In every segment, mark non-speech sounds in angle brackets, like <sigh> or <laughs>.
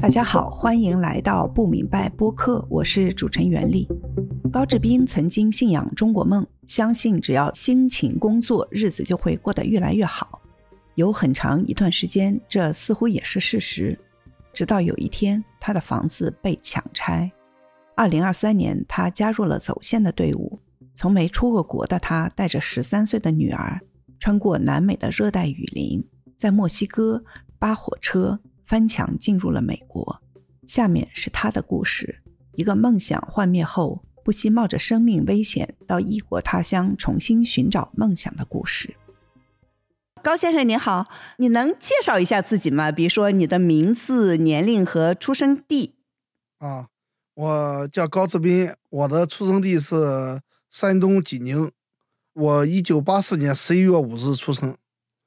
大家好，欢迎来到不明白播客，我是主持人袁丽。高志斌曾经信仰中国梦，相信只要辛勤工作，日子就会过得越来越好。有很长一段时间，这似乎也是事实。直到有一天，他的房子被强拆。二零二三年，他加入了走线的队伍。从没出过国的他，带着十三岁的女儿，穿过南美的热带雨林，在墨西哥扒火车翻墙进入了美国。下面是他的故事：一个梦想幻灭后，不惜冒着生命危险到异国他乡重新寻找梦想的故事。高先生您好，你能介绍一下自己吗？比如说你的名字、年龄和出生地。啊，我叫高志斌，我的出生地是。山东济宁，我一九八四年十一月五日出生。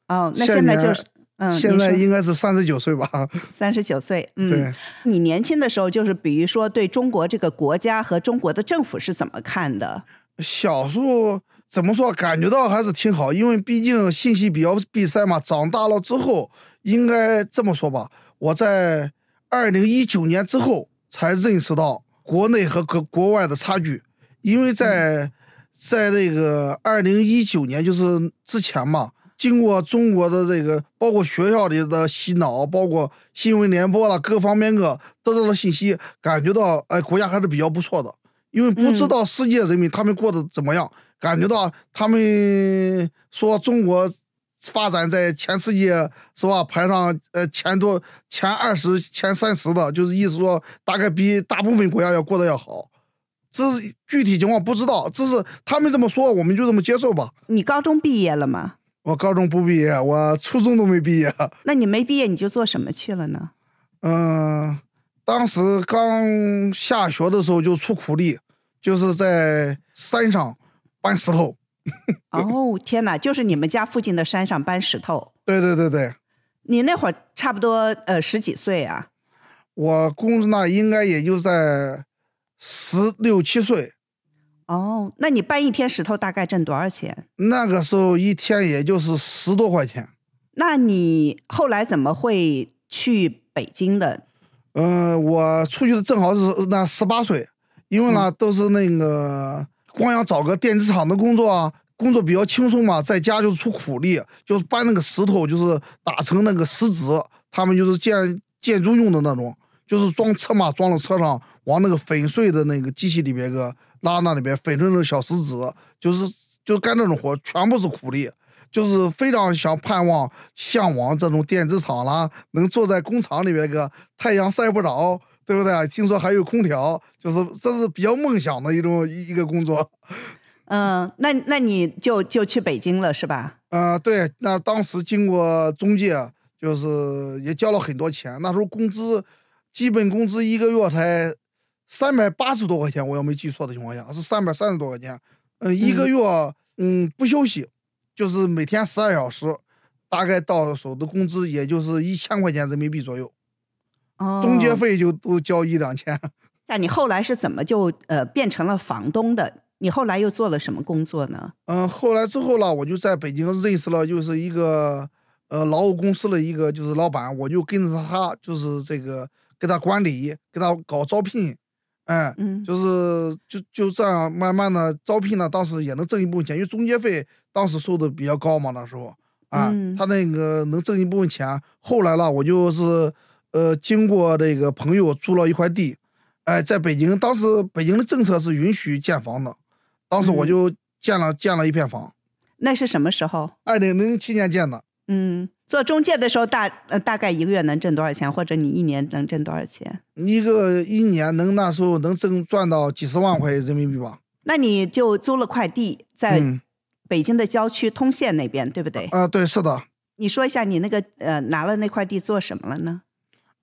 哦，那现在就是，嗯，现在应该是三十九岁吧？<laughs> 三十九岁，嗯。对。你年轻的时候，就是比如说对中国这个国家和中国的政府是怎么看的？小时候怎么说，感觉到还是挺好，因为毕竟信息比较闭塞嘛。长大了之后，应该这么说吧，我在二零一九年之后才认识到国内和国国外的差距。因为在在那个二零一九年，就是之前嘛，经过中国的这个，包括学校里的洗脑，包括新闻联播了各方面个得到的信息，感觉到哎，国家还是比较不错的。因为不知道世界人民他们过得怎么样，感觉到他们说中国发展在全世界是吧，排上呃前多前二十、前三十的，就是意思说大概比大部分国家要过得要好。这是具体情况不知道，这是他们这么说，我们就这么接受吧。你高中毕业了吗？我高中不毕业，我初中都没毕业。那你没毕业，你就做什么去了呢？嗯，当时刚下学的时候就出苦力，就是在山上搬石头。<laughs> 哦，天哪！就是你们家附近的山上搬石头。对对对对。你那会儿差不多呃十几岁啊？我工资那应该也就在。十六七岁，哦，那你搬一天石头大概挣多少钱？那个时候一天也就是十多块钱。那你后来怎么会去北京的？嗯，我出去的正好是那十八岁，因为呢都是那个光想找个电子厂的工作啊，工作比较轻松嘛，在家就是出苦力，就是搬那个石头，就是打成那个石子，他们就是建建筑用的那种。就是装车嘛，装到车上，往那个粉碎的那个机器里边个拉那里边粉成那个小石子，就是就干这种活，全部是苦力，就是非常想盼望向往这种电子厂啦，能坐在工厂里边个太阳晒不着，对不对？听说还有空调，就是这是比较梦想的一种一个工作。嗯，那那你就就去北京了是吧？嗯，对，那当时经过中介，就是也交了很多钱，那时候工资。基本工资一个月才三百八十多块钱，我要没记错的情况下是三百三十多块钱。嗯，一个月嗯不休息，就是每天十二小时，大概到手的工资也就是一千块钱人民币左右。哦，中介费就都交一两千。<laughs> 那你后来是怎么就呃变成了房东的？你后来又做了什么工作呢？嗯，后来之后呢，我就在北京认识了，就是一个呃劳务公司的一个就是老板，我就跟着他就是这个。给他管理，给他搞招聘，哎，就是就就这样慢慢的招聘呢，当时也能挣一部分钱，因为中介费当时收的比较高嘛，那时候啊，他那个能挣一部分钱。后来了，我就是呃，经过这个朋友租了一块地，哎，在北京，当时北京的政策是允许建房的，当时我就建了建了一片房。那是什么时候？二零零七年建的。嗯。做中介的时候，大呃大概一个月能挣多少钱，或者你一年能挣多少钱？一个一年能那时候能挣赚到几十万块人民币吧？那你就租了块地在北京的郊区通县那边，对不对？啊，对，是的。你说一下你那个呃拿了那块地做什么了呢？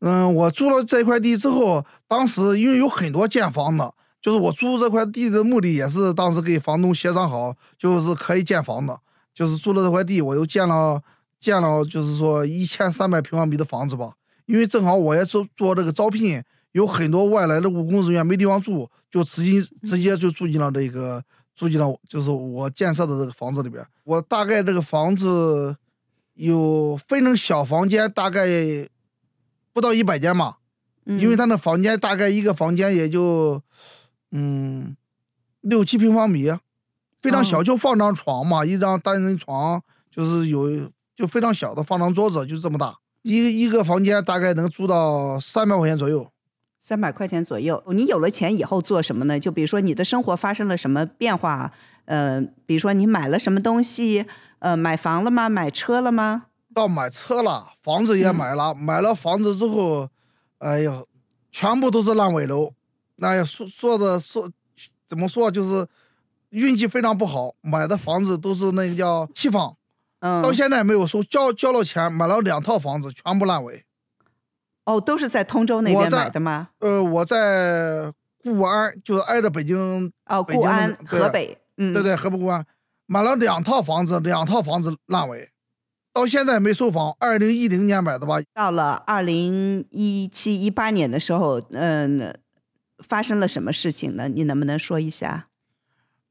嗯，我租了这块地之后，当时因为有很多建房的，就是我租这块地的目的也是当时给房东协商好，就是可以建房的，就是租了这块地，我又建了。建了就是说一千三百平方米的房子吧，因为正好我也做做这个招聘，有很多外来的务工人员没地方住，就直接直接就住进了这个住进了就是我建设的这个房子里边。我大概这个房子有分成小房间，大概不到一百间嘛，嗯。因为他那房间大概一个房间也就嗯六七平方米，非常小，哦就放张床嘛，一张单人床就是有就非常小的放张桌子，就这么大，一个一个房间大概能租到三百块钱左右。三百块钱左右。你有了钱以后做什么呢？就比如说你的生活发生了什么变化？呃，比如说你买了什么东西？呃，买房了吗？买车了吗？到买车了，房子也嗯买了，买了房子之后，哎呀，全部都是烂尾楼。哎呀，说说的说怎么说，就是运气非常不好，买的房子都是那个叫期房，嗯，到现在没有收，交交了钱买了两套房子，全部烂尾。哦，都是在通州那边买的吗？呃，我在固安，就是挨着北京，哦，固安、河北，嗯，对对，河北固安，买了两套房子，两套房子烂尾，到现在没收房。二零一零年买的吧，到了二零一七一八年的时候，嗯、发生了什么事情呢？你能不能说一下？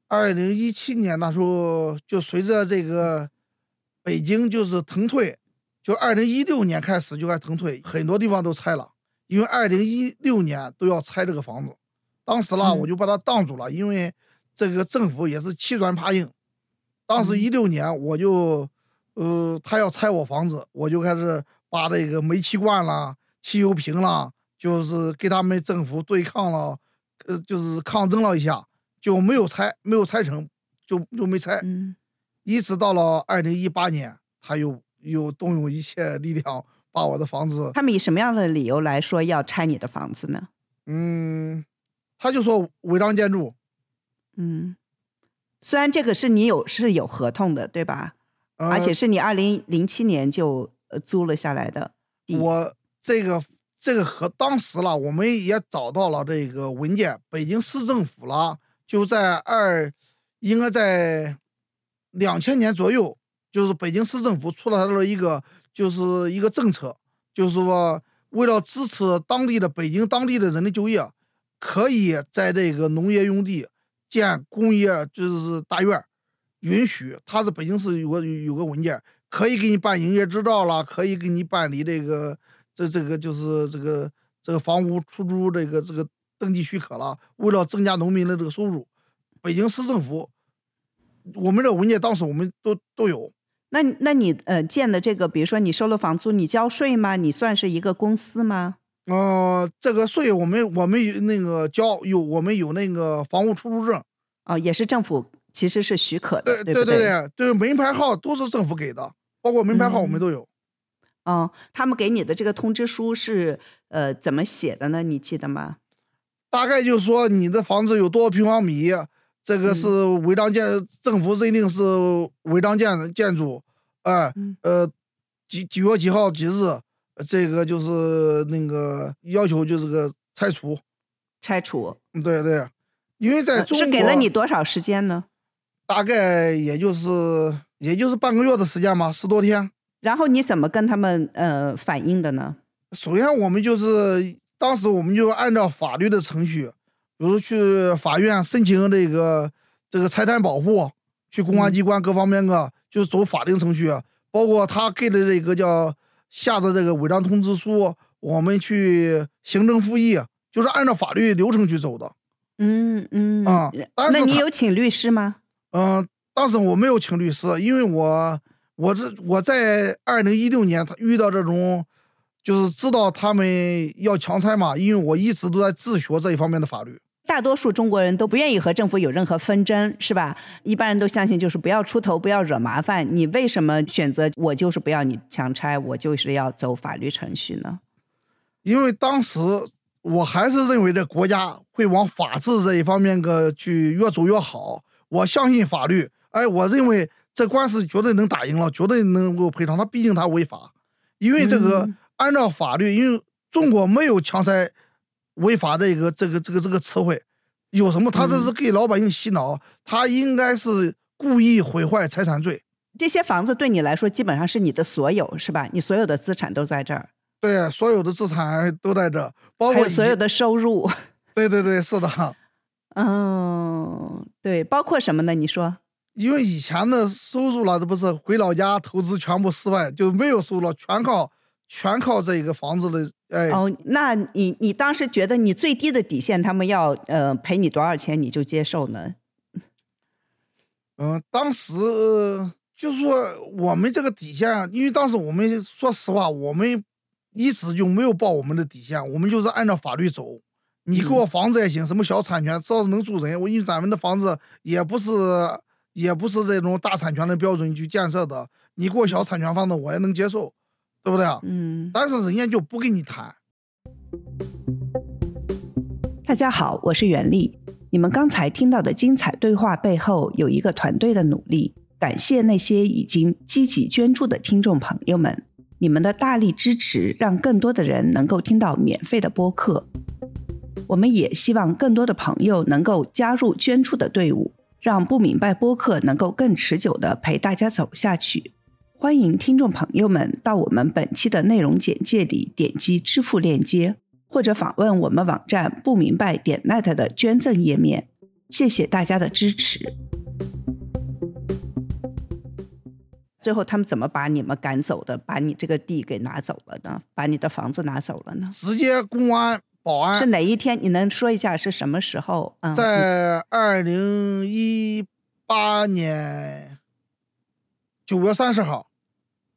二零一七年那时候，就随着这个北京就是腾退，就二零一六年开始就该腾退，很多地方都拆了，因为二零一六年都要拆这个房子。当时啦，嗯我就把它挡住了，因为这个政府也是欺软怕硬。当时嗯一六年我就，呃，他要拆我房子，我就开始把这个煤气罐啦、汽油瓶啦，就是给他们政府对抗了，呃，就是抗争了一下，就没有拆，没有拆成，就就没拆。嗯一直到了二零一八年，他又又动用一切力量把我的房子，他们以什么样的理由来说要拆你的房子呢？嗯，他就说违章建筑，嗯，虽然这个是你有是有合同的，对吧？呃、而且是你二零零七年就呃租了下来的。我这个这个和当时了，我们也找到了这个文件，北京市政府了，就在二，应该在两千年左右，就是北京市政府出来了一个就是一个政策，就是说为了支持当地的北京当地的人的就业，可以在这个农业用地建工业就是大院，允许，它是北京市有个有个文件，可以给你办营业执照了，可以给你办理这个这这个就是这个这个房屋出租这个这个登记许可了。为了增加农民的这个收入，北京市政府，我们这文件当时我们都都有。那那你呃建的这个，比如说你收了房租，你交税吗？你算是一个公司吗？呃，这个税我们我们有那个交有我们有那个房屋出租证，哦，也是政府其实是许可的，对对对对对，门牌号都是政府给的，包括门牌号我们嗯都有。哦，他们给你的这个通知书是呃怎么写的呢？你记得吗？大概就是说你的房子有多少平方米，这个是违章建，政府认定是违章建建筑，哎、嗯呃，几几月几号几日，这个就是那个要求就是个拆除，拆除嗯对对，因为在呃中国是给了你多少时间呢？大概也就是也就是半个月的时间吧，十多天。然后你怎么跟他们呃反映的呢？首先，我们就是当时我们就按照法律的程序，比如去法院申请这个这个财产保护，去公安机关各方面个，就是走法定程序，包括他给的这个叫下的这个违章通知书，我们去行政复议，就是按照法律流程去走的。嗯嗯啊但是那你有请律师吗？嗯、当时我没有请律师，因为我我这我在二零一六年他遇到这种，就是知道他们要强拆嘛，因为我一直都在自学这一方面的法律。大多数中国人都不愿意和政府有任何纷争，是吧？一般人都相信就是不要出头，不要惹麻烦。你为什么选择我就是不要你强拆，我就是要走法律程序呢？因为当时我还是认为这国家会往法治这一方面个去越走越好。我相信法律，哎，我认为这官司绝对能打赢了，绝对能够赔偿。他毕竟他违法，因为这个嗯按照法律，因为中国没有强拆违法的一个这个这个这个词汇，有什么？他这是给老百姓洗脑，他应该是故意毁坏财产罪。这些房子对你来说基本上是你的所有，是吧？你所有的资产都在这儿，对，所有的资产都在这，包括所有的收入。<laughs> 对对对，是的。嗯，对，包括什么呢？你说，因为以前的收入了，这不是回老家投资全部失败，就没有收入了，全靠全靠这一个房子的，哎，哦，那你你当时觉得你最低的底线，他们要呃赔你多少钱，你就接受呢？<laughs> 嗯，当时就是说我们这个底线，因为当时我们说实话，我们一直就没有报我们的底线，我们就是按照法律走。你给我房子也行，什么小产权，只要是能住人。我因为咱们的房子也不是也不是这种大产权的标准去建设的，你给我小产权房子我也能接受，对不对啊？嗯。但是人家就不跟你谈。大家好，我是袁丽。你们刚才听到的精彩对话背后有一个团队的努力，感谢那些已经积极捐助的听众朋友们，你们的大力支持让更多的人能够听到免费的播客。我们也希望更多的朋友能够加入捐助的队伍，让不明白播客能够更持久的陪大家走下去。欢迎听众朋友们到我们本期的内容简介里点击支付链接，或者访问我们网站不明白点 net 的捐赠页面。谢谢大家的支持。最后他们怎么把你们赶走的？把你这个地给拿走了呢？把你的房子拿走了呢？直接公安。保安是哪一天？你能说一下是什么时候？嗯，在二零一八年九月三十号。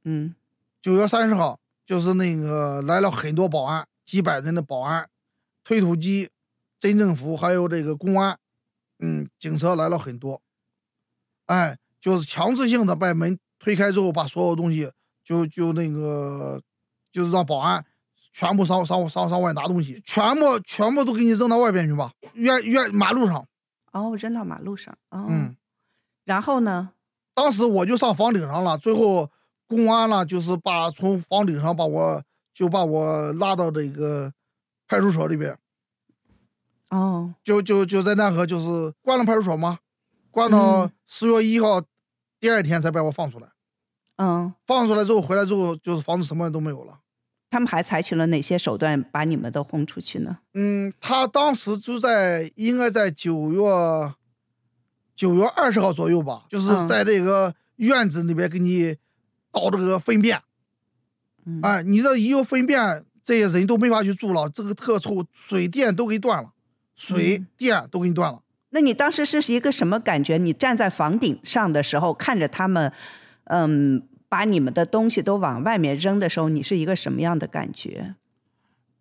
嗯，九月三十号就是那个来了很多保安，几百人的保安，推土机、镇政府还有这个公安，嗯，警车来了很多。哎，就是强制性的把门推开之后，把所有东西就就那个就是让保安。全部上上上上外拿东西，全部全部都给你扔到外边去吧，院院马路上。哦，扔到马路上。哦。嗯。然后呢？当时我就上房顶上了，最后公安呢，就是把从房顶上把我就把我拉到这个派出所里边。哦。就就就在那个就是关了派出所吗，关到十月一号，第二天才把我放出来。嗯。放出来之后回来之后，就是房子什么都没有了。他们还采取了哪些手段把你们都轰出去呢？嗯，他当时就在应该在九月九月二十号左右吧，就是在这个院子里边给你倒这个粪便。哎，你这一有粪便，这些人都没法去住了，这个特臭，水电都给断了，水电都给你断了。那你当时是一个什么感觉？你站在房顶上的时候，看着他们，嗯。把你们的东西都往外面扔的时候，你是一个什么样的感觉？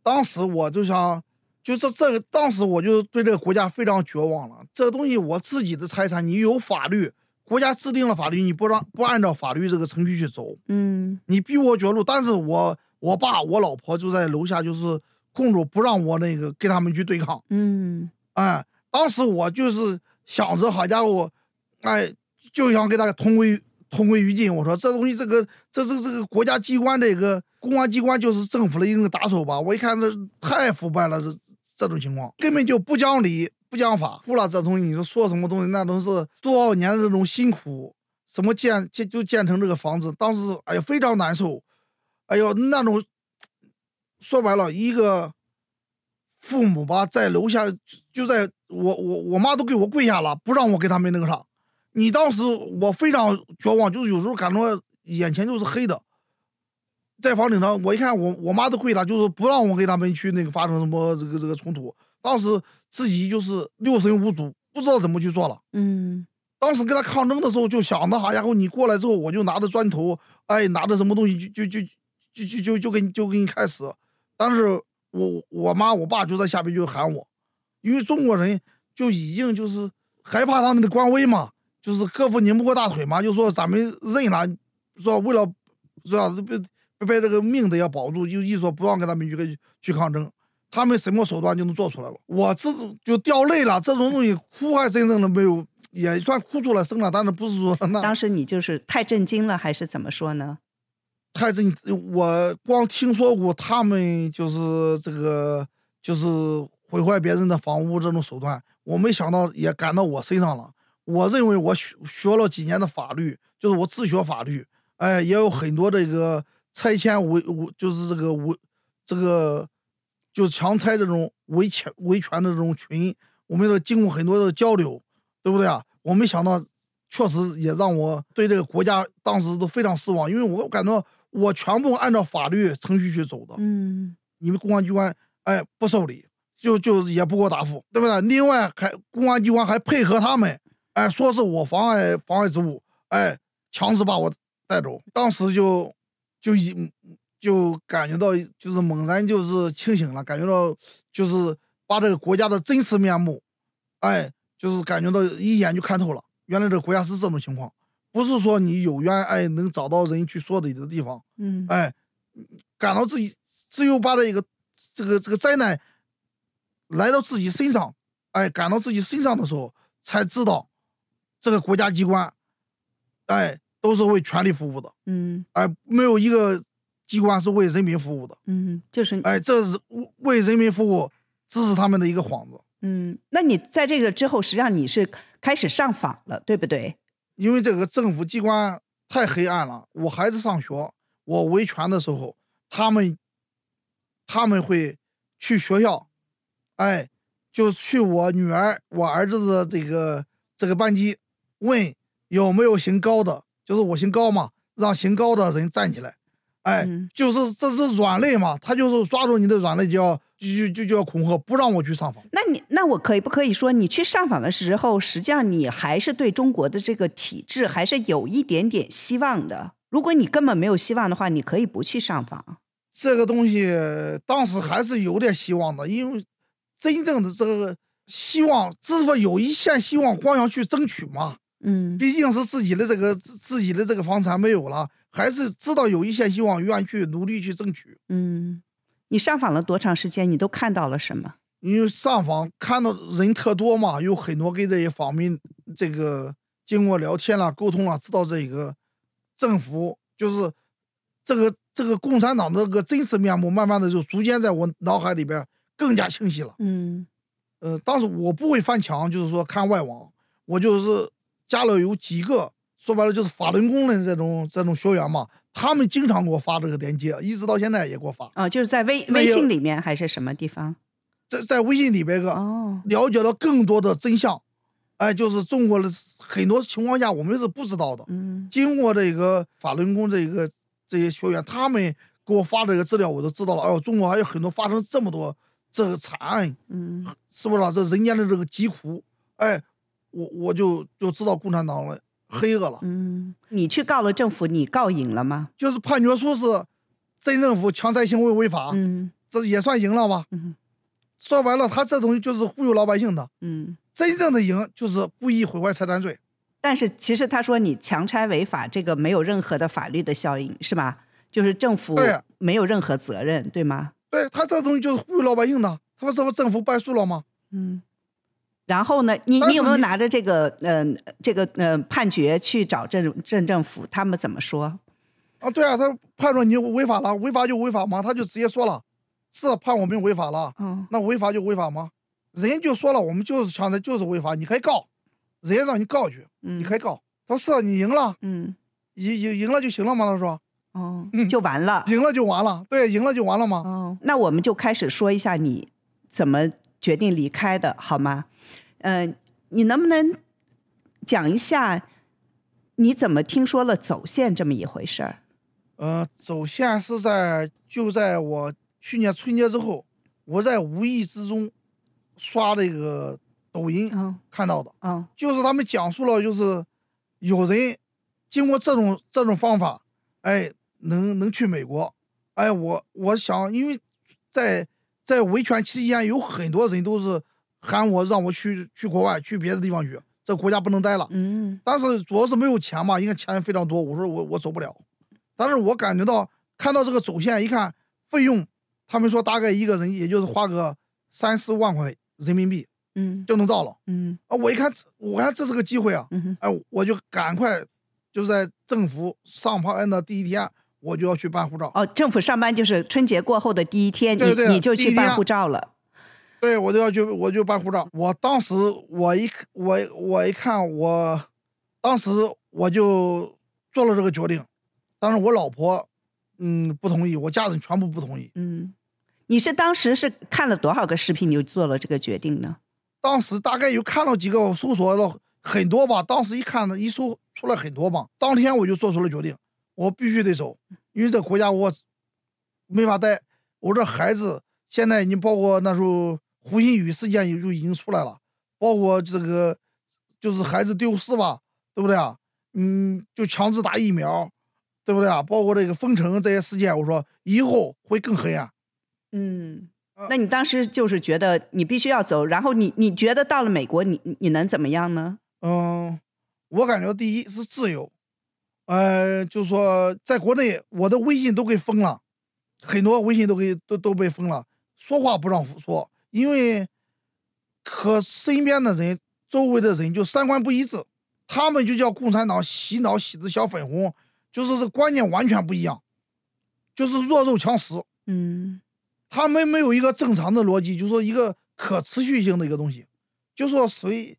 当时我就想，就是这个，当时我就对这个国家非常绝望了。这个东西我自己的财产，你有法律，国家制定了法律，你不让不按照法律这个程序去走，嗯，你逼我绝路。但是我我爸我老婆就在楼下，就是控制不让我那个跟他们去对抗，嗯，哎，当时我就是想着，好家伙，哎，就想给他同归。同归于尽。我说这东西，这个这是这个国家机关，这个公安机关就是政府的一个打手吧。我一看，这太腐败了，这这种情况根本就不讲理、不讲法。除了这东西，你说说什么东西，那都是多少年的这种辛苦，什么建建就建成这个房子，当时哎呀非常难受。哎呦，那种说白了，一个父母吧，在楼下就在我我我妈都给我跪下了，不让我给他们那个啥。你当时我非常绝望，就是有时候感觉眼前就是黑的，在房顶上，我一看我我妈都跪了，就是不让我跟他们去那个发生什么这个这个冲突。当时自己就是六神无主，不知道怎么去做了。嗯，当时跟他抗争的时候，就想着好然后，你过来之后，我就拿着砖头，哎，拿着什么东西，就就就就就就就给你就给你开始。但是我我妈我爸就在下边就喊我，因为中国人就已经就是害怕他们的官威嘛。就是胳膊拧不过大腿嘛，就说咱们认了，说为了说被被被这个命都要保住，就一说不让跟他们去去抗争，他们什么手段就能做出来了。我这种就掉泪了，这种东西哭还真正的没有，也算哭出来声了，但是不是说那当时你就是太震惊了，还是怎么说呢？太震，我光听说过他们就是这个就是毁坏别人的房屋这种手段，我没想到也赶到我身上了。我认为我学学了几年的法律，就是我自学法律，哎，也有很多这个拆迁维维，就是这个维这个就是强拆这种维权维权的这种群，我们要经过很多的交流，对不对啊？我没想到，确实也让我对这个国家当时都非常失望，因为我感到我全部按照法律程序去走的。嗯你们公安机关哎不受理，就就也不给我答复，对不对？另外还公安机关还配合他们，哎，说是我妨碍妨碍职务，哎，强制把我带走。当时就就一就感觉到就是猛然就是清醒了，感觉到就是把这个国家的真实面目，哎，就是感觉到一眼就看透了，原来这个国家是这种情况，不是说你有冤哎能找到人去说理的地方。嗯哎，感到自己只有把这个这个这个灾难来到自己身上，哎，感到自己身上的时候，才知道这个国家机关，哎，都是为权力服务的，嗯哎，没有一个机关是为人民服务的，嗯，就是哎，这是为为人民服务，支持他们的一个幌子。嗯，那你在这个之后，实际上你是开始上访了，对不对？因为这个政府机关太黑暗了。我孩子上学，我维权的时候，他们他们会去学校，哎，就去我女儿、我儿子的这个这个班级，问有没有姓高的，就是我姓高嘛，让姓高的人站起来，哎，嗯就是这是软肋嘛，他就是抓住你的软肋就要就就就就要恐吓，不让我去上访。那你那我可以不可以说，你去上访的时候，实际上你还是对中国的这个体制还是有一点点希望的。如果你根本没有希望的话，你可以不去上访。这个东西当时还是有点希望的，因为真正的这个希望，只是说有一线希望，光想去争取嘛。嗯毕竟是自己的这个自自己的这个房产没有了，还是知道有一线希望，愿意去努力去争取。嗯，你上访了多长时间？你都看到了什么？因为上访看到人特多嘛，有很多跟这些访民这个经过聊天啦、沟通啦，知道这个政府就是这个这个共产党的这个真实面目，慢慢的就逐渐在我脑海里边更加清晰了。嗯呃，当时我不会翻墙，就是说看外网，我就是加了有几个，说白了就是法轮功的这种这种学员嘛，他们经常给我发这个链接，一直到现在也给我发，哦，就是在微微信里面还是什么地方？在在微信里边个哦，了解到更多的真相，哎，就是中国的很多情况下我们是不知道的，嗯。经过这个法轮功这个这些学员，他们给我发这个资料，我都知道了，哎呦，中国还有很多发生这么多这个惨案，嗯。是不是啊？这人间的这个疾苦，哎，我我就就知道共产党了黑恶了，嗯，你去告了政府，你告赢了吗？就是判决书是镇政府强拆行为违法，嗯这也算赢了吧？嗯说白了，他这东西就是忽悠老百姓的，嗯。真正的赢就是故意毁坏财产罪。但是其实他说你强拆违法，这个没有任何的法律的效应，是吧？就是政府对没有任何责任，对吗？对他这东西就是忽悠老百姓的，他说这不政府败诉了吗？嗯。然后呢，你你你有没有拿着这个嗯、呃、这个嗯、呃、判决去找镇镇政府？他们怎么说？啊，对啊，他判说你违法了，违法就违法嘛，他就直接说了，是判我们违法了，嗯那违法就违法吗？人家就说了，我们就是强的，就是违法，你可以告，人家让你告去，嗯你可以告。他说是啊你赢了，嗯赢赢赢了就行了吗。他说哦嗯就完了。赢了就完了，对，赢了就完了嘛。哦，那我们就开始说一下你怎么决定离开的，好吗？嗯、你能不能讲一下你怎么听说了走线这么一回事儿？呃，走线是在就在我去年春节之后，我在无意之中刷这个抖音嗯看到的，嗯就是他们讲述了，就是有人经过这种这种方法，哎，能能去美国，哎，我我想，因为在在维权期间，有很多人都是喊我让我去去国外，去别的地方去，这国家不能待了。嗯但是主要是没有钱嘛，应该钱非常多。我说我我走不了，但是我感觉到看到这个走线，一看费用，他们说大概一个人也就是花个三四万块人民币嗯就能到了嗯啊！我一看，我看这是个机会啊，嗯哎，我就赶快就在政府上班的第一天，我就要去办护照。哦，政府上班就是春节过后的第一天，对对你你就去办护照了。对，我就要去，我就办护照。我当时我一我我一看，我当时我就做了这个决定，但是我老婆嗯不同意，我家人全部不同意。嗯，你是当时是看了多少个视频，你就做了这个决定呢？当时大概有看到几个，我搜索了很多吧。当时一看呢，一搜出来很多吧，当天我就做出了决定，我必须得走。因为这国家我没法待。我这孩子现在你包括那时候胡鑫宇事件就已经出来了，包括这个就是孩子丢失吧，对不对啊？嗯，就强制打疫苗，对不对啊？包括这个封城这些事件，我说以后会更黑暗。嗯，那你当时就是觉得你必须要走，然后你你觉得到了美国，你你能怎么样呢？嗯，我感觉第一是自由，呃，就说在国内我的微信都给封了，很多微信都给都都被封了，说话不让说，因为和身边的人、周围的人就三观不一致。他们就叫共产党洗脑洗的小粉红，就是这观念完全不一样，就是弱肉强食。嗯，他们没有一个正常的逻辑，就说一个可持续性的一个东西，就说谁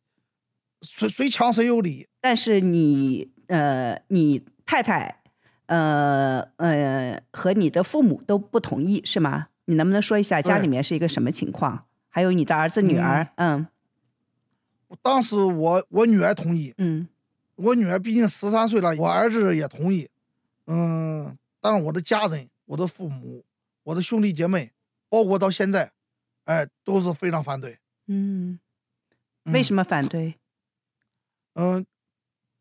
谁谁强谁有理。但是你呃，你太太呃呃和你的父母都不同意是吗？你能不能说一下家里面是一个什么情况？还有你的儿子女儿，嗯。当时我我女儿同意，嗯，我女儿毕竟十三岁了，我儿子也同意，嗯，但是我的家人、我的父母、我的兄弟姐妹，包括到现在，哎，都是非常反对。嗯，为什么反对？嗯，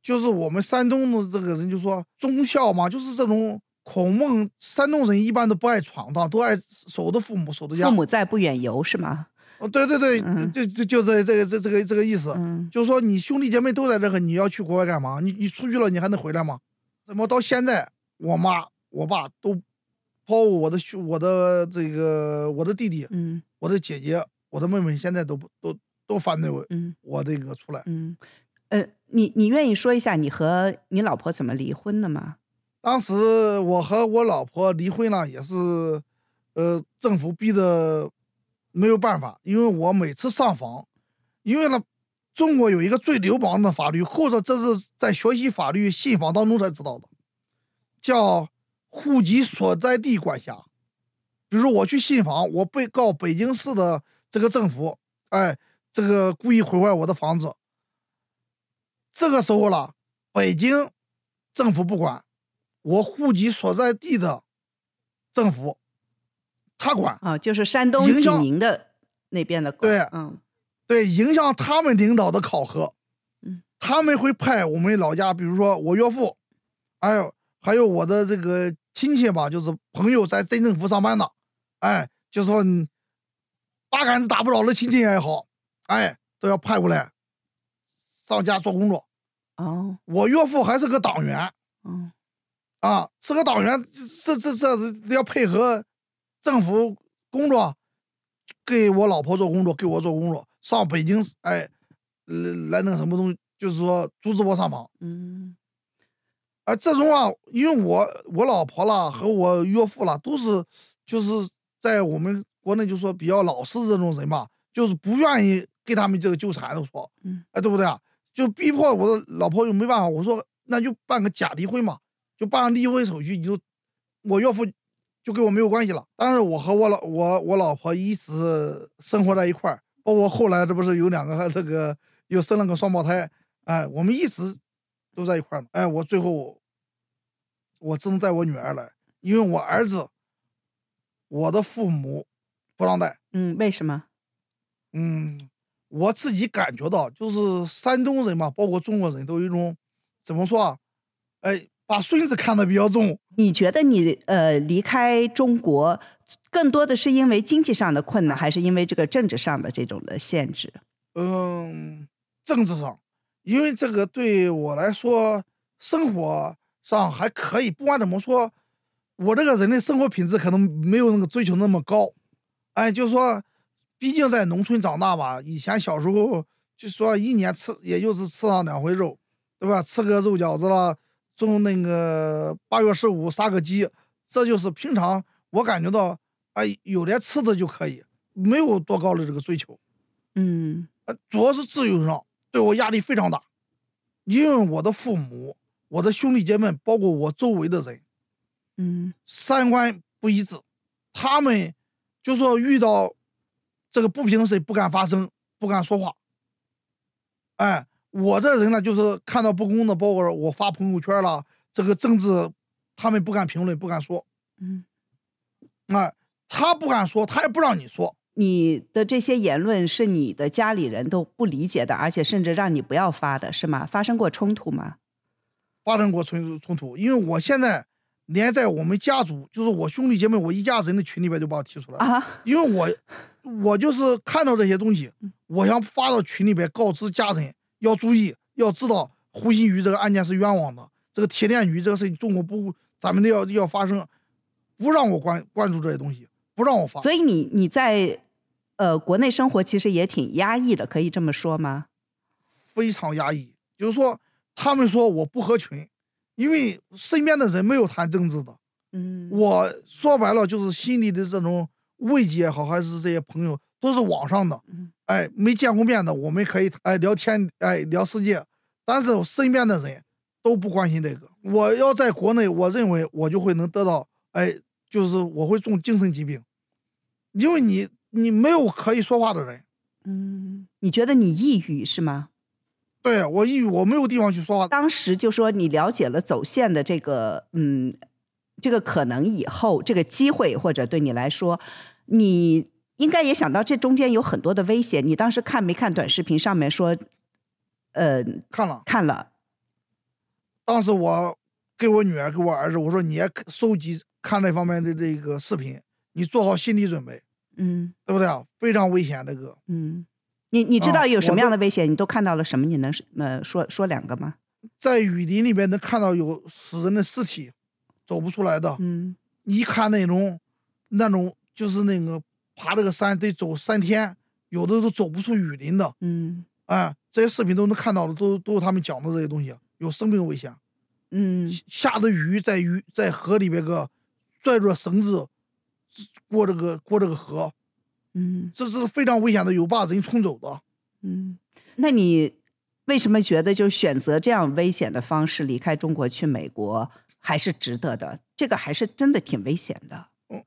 就是我们山东的这个人就说忠孝嘛，就是这种孔孟，山东人一般都不爱闯荡，都爱守着父母，守着家。父母在，不远游是吗？哦，对对对，就就就这这个这这个这个意思，就是说你兄弟姐妹都在这个，你要去国外干嘛？你你出去了，你还能回来吗？怎么到现在，我妈我爸都，包括我的兄我的这个我的弟弟，嗯，我的姐姐，我的妹妹，现在都不都都反对我，嗯，我这个出来，嗯，呃，你你愿意说一下你和你老婆怎么离婚的吗？当时我和我老婆离婚呢，也是，呃，政府逼的。没有办法，因为我每次上访，因为呢，中国有一个最流氓的法律，或者这是在学习法律信访当中才知道的，叫户籍所在地管辖。比如说我去信访，我被告北京市的这个政府，哎，这个故意毁坏我的房子，这个时候了，北京政府不管，我户籍所在地的政府。他管。啊，就是山东济宁的那边的对，嗯，对，影响他们领导的考核，嗯，他们会派我们老家，比如说我岳父，还有还有我的这个亲戚吧，就是朋友在镇政府上班的，哎，就说八竿子打不着的亲戚也好，哎，都要派过来上家做工作。哦，我岳父还是个党员，嗯，啊，是个党员，这这这要配合。政府工作，给我老婆做工作，给我做工作，上北京，哎，来来那个什么东西，就是说阻止我上访。嗯，啊，这种啊，因为我我老婆啦和我岳父啦都是，就是在我们国内就说比较老实这种人吧，就是不愿意给他们这个纠缠的说，嗯，哎，对不对啊？就逼迫我的老婆又没办法，我说那就办个假离婚嘛，就办离婚手续，你就我岳父。就跟我没有关系了，但是我和我老我我老婆一直生活在一块儿，包括后来这不是有两个这个又生了个双胞胎，哎，我们一直都在一块儿哎，我最后我只能带我女儿来，因为我儿子我的父母不让带。嗯，为什么？嗯，我自己感觉到就是山东人嘛，包括中国人都有一种怎么说啊？哎。把孙子看得比较重。你觉得你呃离开中国，更多的是因为经济上的困难，还是因为这个政治上的这种的限制？嗯，政治上，因为这个对我来说，生活上还可以。不管怎么说，我这个人的生活品质可能没有那个追求那么高。哎，就是说，毕竟在农村长大吧，以前小时候就说一年吃也就是吃上两回肉，对吧？吃个肉饺子了。种那个八月十五杀个鸡，这就是平常我感觉到，哎，有点吃的就可以，没有多高的这个追求。嗯，呃，主要是自由上对我压力非常大，因为我的父母、我的兄弟姐妹，包括我周围的人，嗯，三观不一致，他们就说遇到这个不平的事不敢发声，不敢说话，哎。我这人呢，就是看到不公的，包括我发朋友圈了，这个政治他们不敢评论，不敢说。嗯，啊，他不敢说，他也不让你说。你的这些言论是你的家里人都不理解的，而且甚至让你不要发的，是吗？发生过冲突吗？发生过冲冲突，因为我现在连在我们家族，就是我兄弟姐妹，我一家人的群里边就把我踢出来了，啊，因为我我就是看到这些东西，我想发到群里边告知家人要注意，要知道胡鑫宇这个案件是冤枉的，这个铁链女这个事情中国不咱们都要要发生，不让我关关注这些东西，不让我发。所以你你在呃国内生活其实也挺压抑的，可以这么说吗？非常压抑，就是说他们说我不合群，因为身边的人没有谈政治的，嗯，我说白了就是心里的这种慰藉也好，还是这些朋友都是网上的嗯，哎，没见过面的我们可以哎聊天，哎聊世界，但是身边的人都不关心这个。我要在国内，我认为我就会能得到，哎，就是我会中精神疾病，因为你你没有可以说话的人，嗯，你觉得你抑郁是吗？对我抑郁，我没有地方去说话。当时就说你了解了走线的这个嗯这个可能以后，这个机会或者对你来说，你应该也想到这中间有很多的危险。你当时看没看短视频上面说，呃，看了。看了，当时我给我女儿、给我儿子，我说你也收集看这方面的这个视频，你做好心理准备，嗯对不对啊？非常危险，这个嗯，你你知道啊有什么样的危险？你都看到了什么？你能呃说说两个吗？在雨林里边能看到有死人的尸体，走不出来的。嗯你一看那种那种就是那个爬这个山得走三天，有的都走不出雨林的。嗯哎，这些视频都能看到的，都都是他们讲的这些东西，有生命危险。嗯下的雨在雨在河里边个拽着绳子过这个过这个河，嗯这是非常危险的，有把人冲走的。嗯，那你为什么觉得就选择这样危险的方式离开中国去美国还是值得的？这个还是真的挺危险的。嗯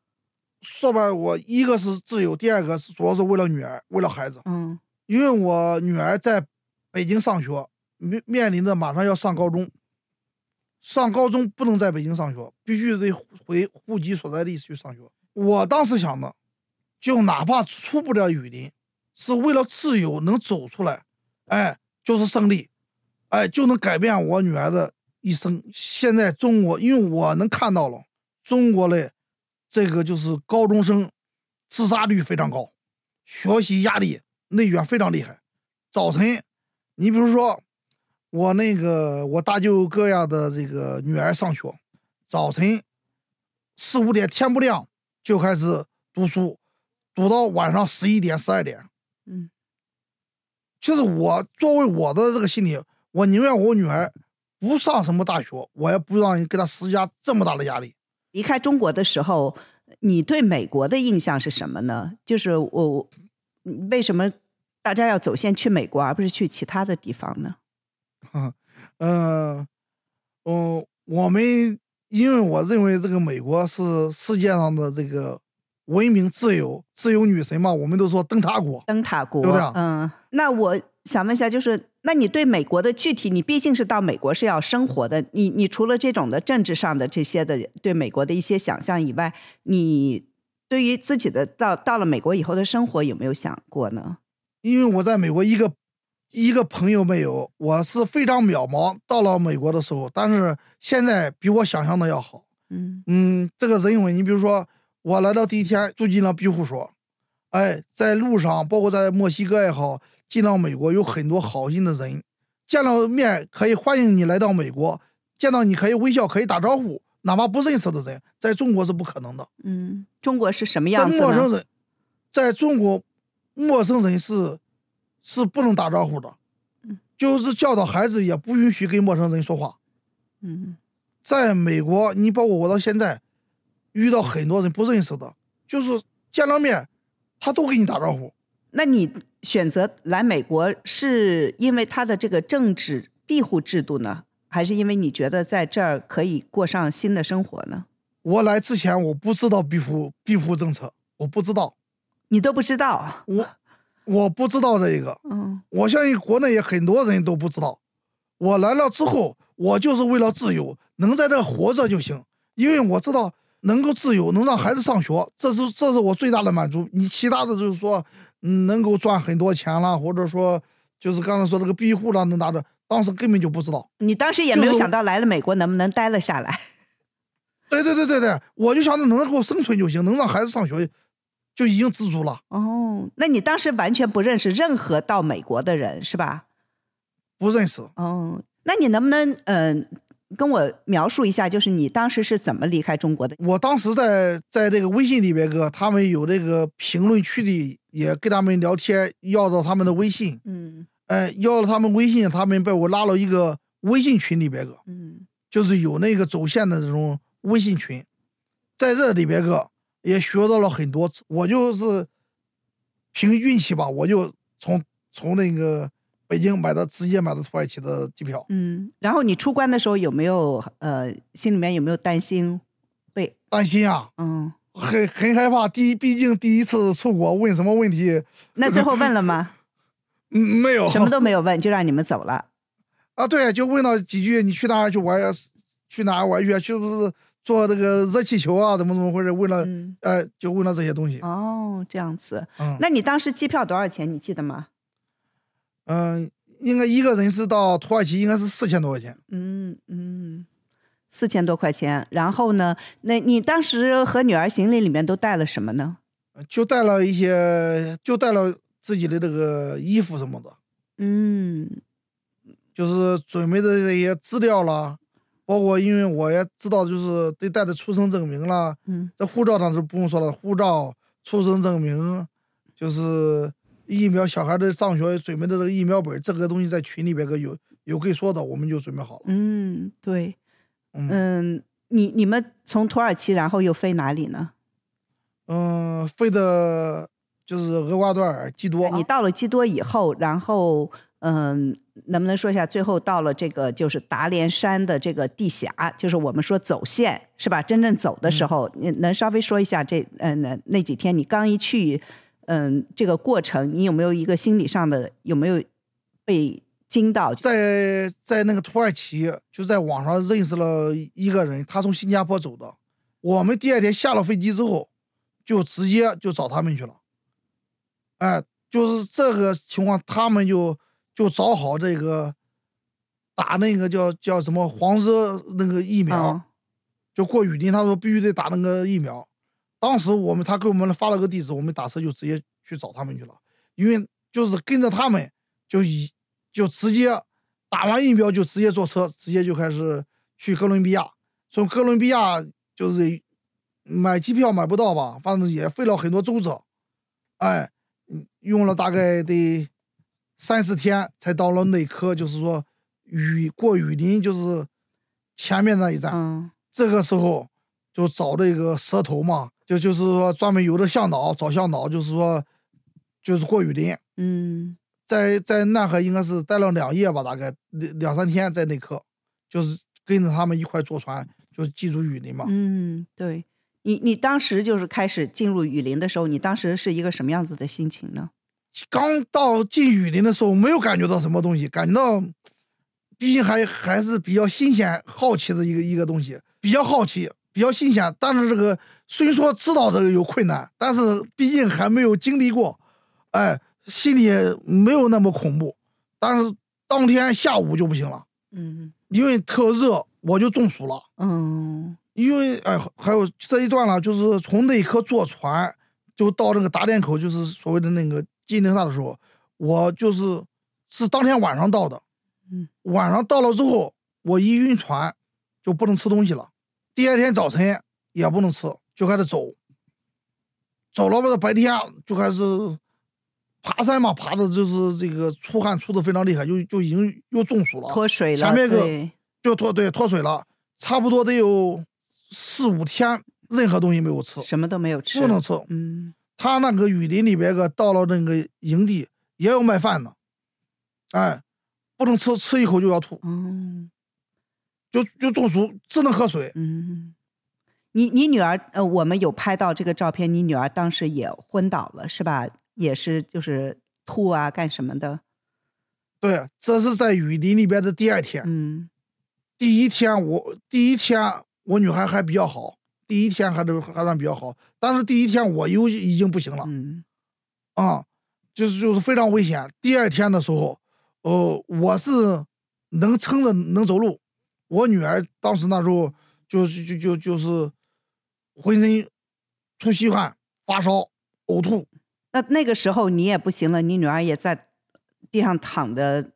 说白了，我一个是自由，第二个是主要是为了女儿，为了孩子，嗯因为我女儿在北京上学，面面临着马上要上高中，上高中不能在北京上学，必须得回户籍所在地去上学。我当时想的，就哪怕出不了雨林，是为了自由能走出来，哎，就是胜利，哎，就能改变我女儿的一生。现在中国，因为我能看到了中国的这个就是高中生自杀率非常高，学习压力内卷非常厉害。早晨，你比如说我那个我大舅哥呀的这个女儿上学，早晨四五点天不亮就开始读书，读到晚上十一点十二点。嗯其实我作为我的这个心理，我宁愿我女儿不上什么大学，我也不让人给她施加这么大的压力。离开中国的时候，你对美国的印象是什么呢？就是我为什么大家要走线去美国，而不是去其他的地方呢？嗯，<laughs> 呃，嗯，我们因为我认为这个美国是世界上的这个文明、自由、自由女神嘛，我们都说灯塔国。灯塔国，对不对啊嗯，那我想问一下，就是那你对美国的具体，你毕竟是到美国是要生活的，你你除了这种的政治上的这些的对美国的一些想象以外，你对于自己的到到了美国以后的生活有没有想过呢？因为我在美国一个一个朋友没有，我是非常渺茫。到了美国的时候，但是现在比我想象的要好。嗯嗯，这个人文，你比如说，我来到第一天住进了庇护所，哎，在路上，包括在墨西哥也好，进到美国有很多好心的人，见了面可以欢迎你来到美国，见到你可以微笑，可以打招呼，哪怕不认识的人，在中国是不可能的。嗯，中国是什么样子呢？陌生人，在中国，陌生人是是不能打招呼的嗯，就是教导孩子也不允许跟陌生人说话。嗯在美国，你包括我到现在，遇到很多人不认识的，就是见了面，他都给你打招呼。那你选择来美国是因为他的这个政治庇护制度呢，还是因为你觉得在这儿可以过上新的生活呢？我来之前我不知道庇护庇护政策，我不知道，你都不知道，我我不知道这个，嗯我相信国内也很多人都不知道。我来了之后，我就是为了自由，能在这活着就行。因为我知道能够自由，能让孩子上学，这是这是我最大的满足。你其他的就是说，嗯，能够赚很多钱了，或者说就是刚才说这个庇护了，能拿着，当时根本就不知道。你当时也没有想到来了美国能不能待了下来。<laughs> 对对对对对，我就想着能够生存就行，能让孩子上学，就已经知足了。哦，那你当时完全不认识任何到美国的人是吧？不认识。哦，那你能不能嗯跟我描述一下，就是你当时是怎么离开中国的？我当时在在这个微信里边哥，他们有这个评论区里也跟他们聊天，要到他们的微信。嗯。哎，要了他们微信，他们被我拉了一个微信群里边哥。嗯。就是有那个走线的这种。微信群，在这里边哥也学到了很多。我就是凭运气吧，我就从从那个北京买的，直接买的土耳其的机票。嗯，然后你出关的时候有没有呃，心里面有没有担心？被担心啊，嗯，很很害怕。第一，毕竟第一次出国，问什么问题？那最后问了吗？<laughs> 嗯，没有，什么都没有问，就让你们走了。<laughs> 啊，对，就问了几句，你去哪儿去玩呀？去哪儿玩去？去不是？坐这个热气球啊，怎么怎么回事？问了，呃，就问了这些东西。哦，这样子。嗯，那你当时机票多少钱？你记得吗？嗯，应该一个人是到土耳其，应该是四千多块钱。嗯嗯，四千多块钱。然后呢？那你当时和女儿行李里面都带了什么呢？就带了一些，就带了自己的这个衣服什么的。嗯，就是准备的这些资料啦。包括，因为我也知道，就是得带着出生证明啦。嗯，这护照当时不用说了，护照、出生证明，就是疫苗，小孩的上学准备的这个疫苗本，这个东西在群里边个有有可以说的，我们就准备好了。嗯，对。嗯，你你们从土耳其然后又飞哪里呢？嗯，飞的就是厄瓜多尔基多。你到了基多以后，然后。嗯，能不能说一下最后到了这个就是达连山的这个地峡，就是我们说走线是吧？真正走的时候，你能稍微说一下这嗯那那几天你刚一去，嗯这个过程你有没有一个心理上的有没有被惊到？在在那个土耳其就在网上认识了一个人，他从新加坡走的，我们第二天下了飞机之后，就直接就找他们去了，哎，就是这个情况，他们就。就找好这个打那个叫叫什么黄热那个疫苗，就过雨林，他说必须得打那个疫苗。当时我们他给我们发了个地址，我们打车就直接去找他们去了。因为就是跟着他们，就一就直接打完疫苗就直接坐车，直接就开始去哥伦比亚。从哥伦比亚就是买机票买不到吧，反正也费了很多周折，哎，用了大概得。三四天才到了内科，就是说雨过雨林，就是前面那一站。嗯，这个时候就找这个蛇头嘛，就就是说专门有的向导找向导，就是说就是过雨林。嗯，在在那河应该是待了两夜吧，大概两两三天在内科，就是跟着他们一块坐船，就是进入雨林嘛。嗯，对你你当时就是开始进入雨林的时候，你当时是一个什么样子的心情呢？刚到进雨林的时候，没有感觉到什么东西，感觉到，毕竟还还是比较新鲜、好奇的一个一个东西，比较好奇，比较新鲜。但是这个虽说知道这个有困难，但是毕竟还没有经历过，哎，心里没有那么恐怖。但是当天下午就不行了，嗯，因为特热，我就中暑了，嗯，因为哎，还有这一段了，就是从内科坐船就到那个打点口，就是所谓的那个。进那啥的时候，我就是是当天晚上到的，嗯，晚上到了之后，我一晕船就不能吃东西了，第二天早晨也不能吃，就开始走，走了不是白天就开始爬山嘛，爬的就是这个出汗出的非常厉害，就就已经又中暑了，脱水。了，前面个就脱对脱水了，差不多得有四五天，任何东西没有吃，什么都没有吃，不能吃，嗯。他那个雨林里边个到了那个营地也有卖饭的，哎，不能吃，吃一口就要吐，嗯，就就中暑，只能喝水。嗯，你你女儿呃，我们有拍到这个照片，你女儿当时也昏倒了是吧？也是就是吐啊干什么的？对，这是在雨林里边的第二天。嗯，第一天我第一天我女孩还比较好，第一天还都还算比较好，但是第一天我又已经不行了，嗯啊，就是就是非常危险。第二天的时候，呃，我是能撑着能走路，我女儿当时那时候就是就就就是浑身出虚汗、发烧、呕吐，那那个时候你也不行了，你女儿也在地上躺着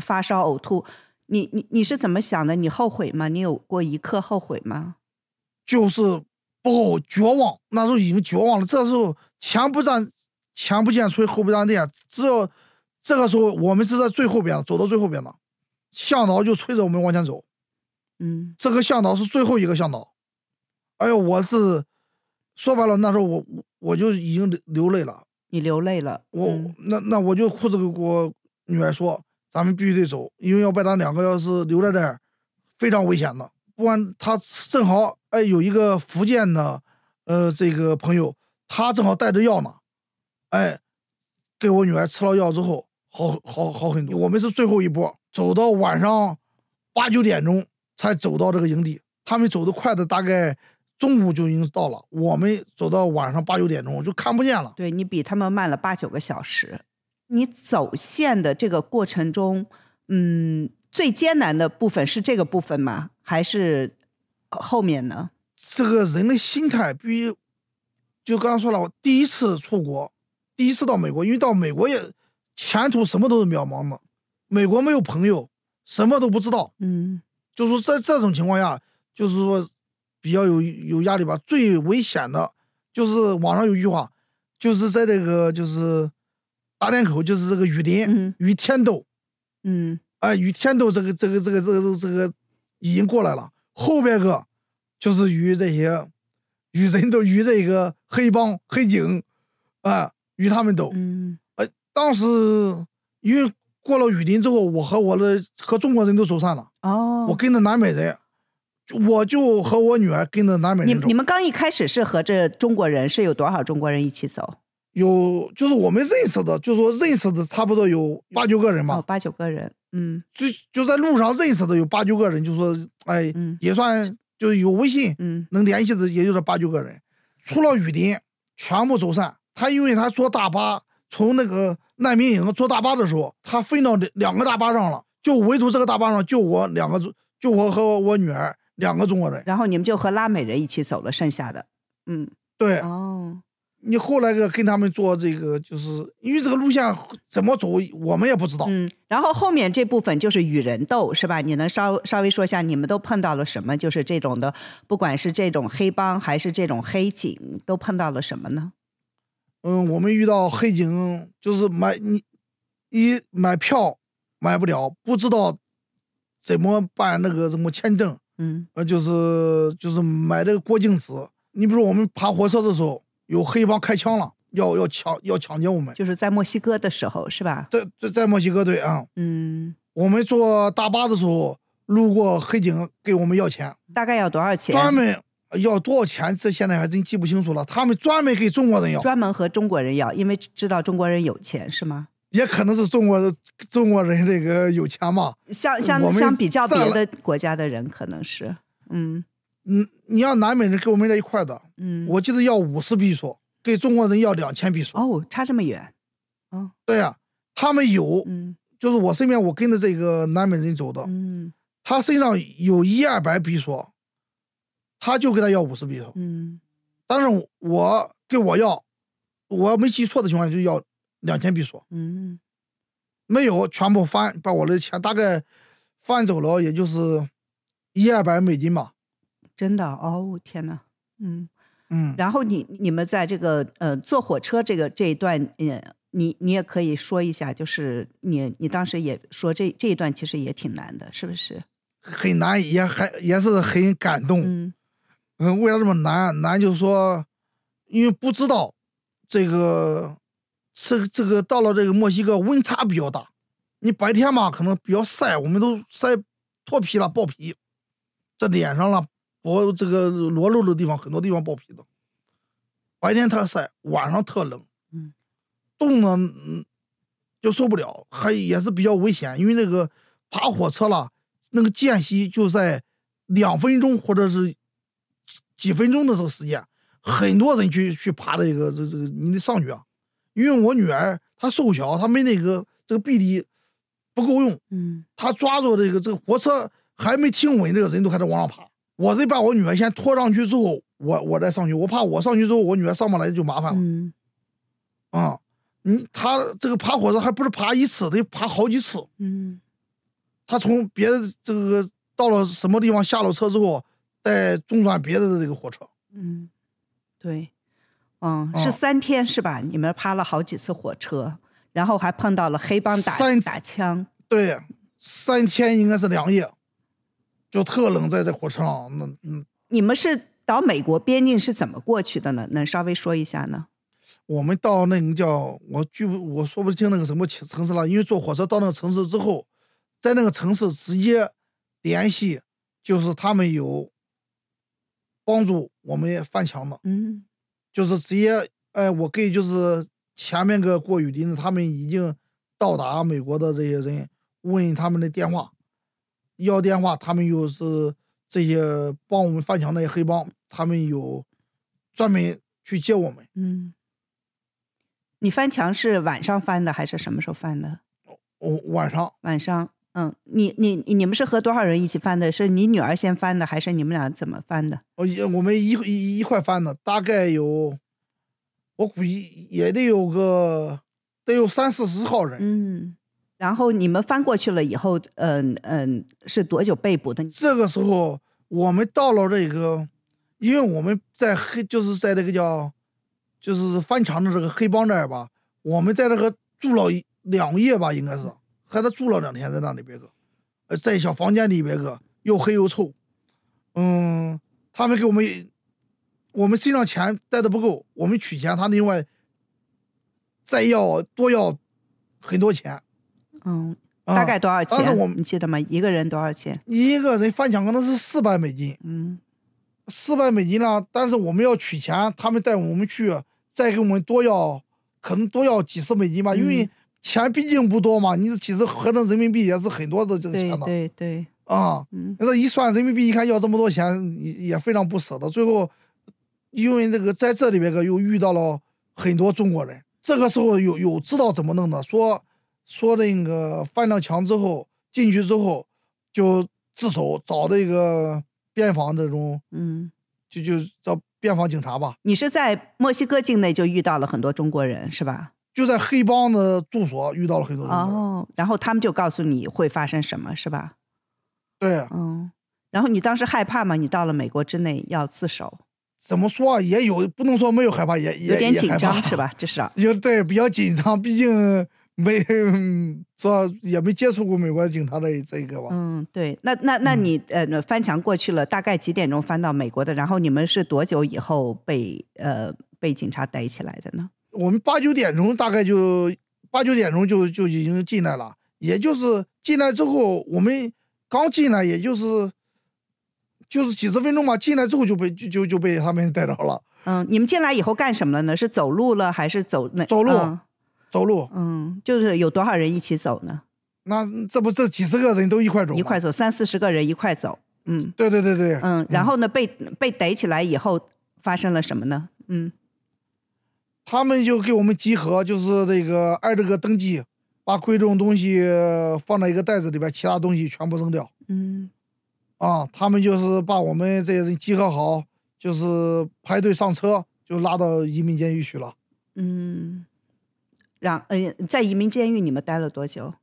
发烧呕吐，你你你是怎么想的？你后悔吗？你有过一刻后悔吗？就是不后绝望，那时候已经绝望了。这时候前不站前不见村后不站店，只有这个时候我们是在最后边，走到最后边了，向导就催着我们往前走。嗯这个向导是最后一个向导，哎呦，我是说白了，那时候我我我就已经流流泪了。你流泪了。我、嗯那那我就哭着给我女儿说，咱们必须得走，因为要把咱两个要是留在这儿，非常危险的。不然他正好哎有一个福建的呃这个朋友，他正好带着药呢，哎，给我女儿吃了药之后，好好好很多。我们是最后一波，走到晚上八九点钟才走到这个营地，他们走的快的大概中午就已经到了，我们走到晚上八九点钟就看不见了。对你比他们慢了八九个小时。你走线的这个过程中，嗯，最艰难的部分是这个部分吗？还是呃后面呢？这个人的心态比，就刚才说了，我第一次出国，第一次到美国，因为到美国也前途什么都是渺茫的，美国没有朋友，什么都不知道，嗯就是说在这种情况下，就是说比较有有压力吧。最危险的就是网上有一句话，就是在这个就是大连口，就是这个雨林、嗯与天斗，嗯哎，与天斗这个这个这个这个这个这个已经过来了，后边个就是与这些与人斗，与这个黑帮黑警，啊，与他们斗。嗯哎，当时因为过了雨林之后，我和我的和中国人都走散了，哦，我跟着南美人，我就和我女儿跟着南美人走你你。们刚一开始是和这中国人是有多少中国人一起走？有就是我们认识的，就说认识的差不多有八九个人吧。哦，八九个人。嗯就就在路上认识的有八九个人，就说哎，嗯也算就有微信嗯能联系的，也就是八九个人。出了雨林，全部走散。他因为他坐大巴从那个难民营坐大巴的时候，他分到两两个大巴上了，就唯独这个大巴上就我两个，就我和我女儿两个中国人。然后你们就和拉美人一起走了，剩下的。嗯对哦你后来个跟他们做这个，就是因为这个路线怎么走，我们也不知道。嗯，然后后面这部分就是与人斗，是吧？你能稍稍微说一下你们都碰到了什么？就是这种的，不管是这种黑帮还是这种黑警，都碰到了什么呢？嗯，我们遇到黑警，就是买你一买票买不了，不知道怎么办那个什么签证，嗯呃，就是就是买这个过境纸。你比如我们爬火车的时候，有黑帮开枪了，要要抢要抢劫我们。就是在墨西哥的时候，是吧？在在在墨西哥对啊，嗯，我们坐大巴的时候，路过黑警给我们要钱，大概要多少钱？专门要多少钱，这现在还真记不清楚了。他们专门给中国人要，专门和中国人要，因为知道中国人有钱，是吗？也可能是中国中国人这个有钱嘛。相相相比较别的国家的人，可能是，嗯。嗯，你要南美人跟我们在一块的，嗯，我记得要五十比索，给中国人要两千比索。哦，差这么远，哦，对呀、他们有，嗯。就是我身边我跟着这个南美人走的，嗯。他身上有一二百比索，他就给他要五十比索。嗯。但是我给我要，我没记错的情况下就要两千比索，嗯，没有全部翻把我的钱大概翻走了，也就是一二百美金吧。真的哦，天哪，嗯。嗯，然后你你们在这个呃坐火车这个这一段，呃，你你也可以说一下，就是你你当时也说这这一段其实也挺难的，是不是？很难，也还也是很感动。嗯嗯，为啥这么难？难就是说，因为不知道这个这个这个到了这个墨西哥温差比较大，你白天嘛可能比较晒，我们都晒脱皮了，爆皮，这脸上了，脖这个裸露的地方很多地方爆皮的。白天特晒，晚上特冷，嗯，冻呢嗯就受不了，还也是比较危险，因为那个爬火车了，那个间隙就在两分钟或者是几分钟的这个时间，很多人去去爬这个这这个你得上去啊，因为我女儿她瘦小，她没那个这个臂力不够用，嗯她抓住这个这个火车还没停稳，这个人都开始往上爬。我得把我女儿先拖上去之后，我我再上去，我怕我上去之后我女儿上不来就麻烦了嗯啊。你她这个爬火车还不是爬一次，得爬好几次。嗯她从别的这个到了什么地方下了车之后，再中转别的这个火车。嗯，对，嗯，哦是三天是吧？你们趴了好几次火车，然后还碰到了黑帮打三打枪，对，三天应该是两夜，就特冷，在这火车上，那嗯，你们是到美国边境是怎么过去的呢？能稍微说一下呢？我们到那个叫我据不我说不清那个什么城城市了，因为坐火车到那个城市之后，在那个城市直接联系，就是他们有帮助我们翻墙的，嗯就是直接，哎，我给就是前面个过雨林子，他们已经到达美国的这些人，问他们的电话，要电话，他们又是这些帮我们翻墙那些黑帮，他们有专门去接我们。嗯，你翻墙是晚上翻的还是什么时候翻的？哦晚上晚上。嗯，你你你们是和多少人一起翻的？是你女儿先翻的，还是你们俩怎么翻的？哦也我们一一一块翻的，大概有，我估计也得有个得有三四十号人。嗯，然后你们翻过去了以后，嗯、嗯、是多久被捕的？这个时候我们到了这个，因为我们在黑就是在这个叫，就是翻墙的这个黑帮那儿吧，我们在这个住了两夜吧，应该是，还得住了两天在那里边个，呃，在小房间里边个又黑又臭，嗯，他们给我们，我们身上钱带的不够，我们取钱，他另外再要多要很多钱，嗯，啊大概多少钱？但是我们你记得吗？一个人多少钱？一个人翻墙可能是四百美金。嗯四百美金呢，但是我们要取钱，他们带我们去，再给我们多要，可能多要几十美金吧，因为嗯钱毕竟不多嘛，你其实合成人民币也是很多的这个钱嘛对对，啊。嗯那这一算人民币，一看要这么多钱，也也非常不舍得。最后，因为这个在这里边个又遇到了很多中国人，这个时候有有知道怎么弄的，说说那个翻了墙之后进去之后就自首，找这个边防这种。嗯，就就找边防警察吧，你是在墨西哥境内就遇到了很多中国人是吧？就在黑帮的住所遇到了很多人。哦，然后他们就告诉你会发生什么是吧？对，嗯，然后你当时害怕吗？你到了美国之内要自首，怎么说啊也有，不能说没有害怕，也也有点紧张是？吧？至少，有对比较紧张，毕竟没嗯 <laughs> 说也没接触过美国警察的这个吧。嗯，对。那那那你呃翻墙过去了，大概几点钟翻到美国的？然后你们是多久以后被呃被警察逮起来的呢？我们八九点钟大概就八九点钟就就已经进来了，也就是进来之后，我们刚进来，也就是就是几十分钟吧，进来之后就被就就就被他们逮着了，嗯，你们进来以后干什么了呢？是走路了还是走那走路嗯走路。嗯，就是有多少人一起走呢？那这不这几十个人都一块走吗？一块走，三四十个人一块走。嗯对对对对，嗯，然后呢，被被逮起来以后发生了什么呢？嗯他们就给我们集合，就是那个按这个登记，把贵重东西放在一个袋子里边，其他东西全部扔掉。嗯啊，他们就是把我们这些人集合好，就是排队上车，就拉到移民监狱去了。嗯，让呃，在移民监狱你们待了多久？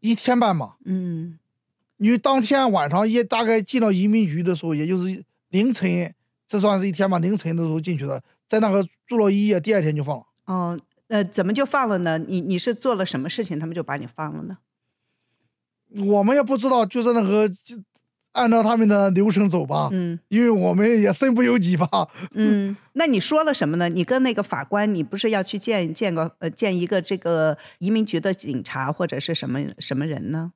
一天半嘛，嗯因为当天晚上也大概进到移民局的时候，也就是凌晨，这算是一天吧，凌晨的时候进去的，在那个住了一夜，第二天就放了。哦，呃，怎么就放了呢？你你是做了什么事情，他们就把你放了呢？我们也不知道，就是那个就按照他们的流程走吧，嗯因为我们也身不由己吧。嗯，<laughs> 那你说了什么呢？你跟那个法官，你不是要去见见个呃见一个这个移民局的警察或者是什么什么人呢？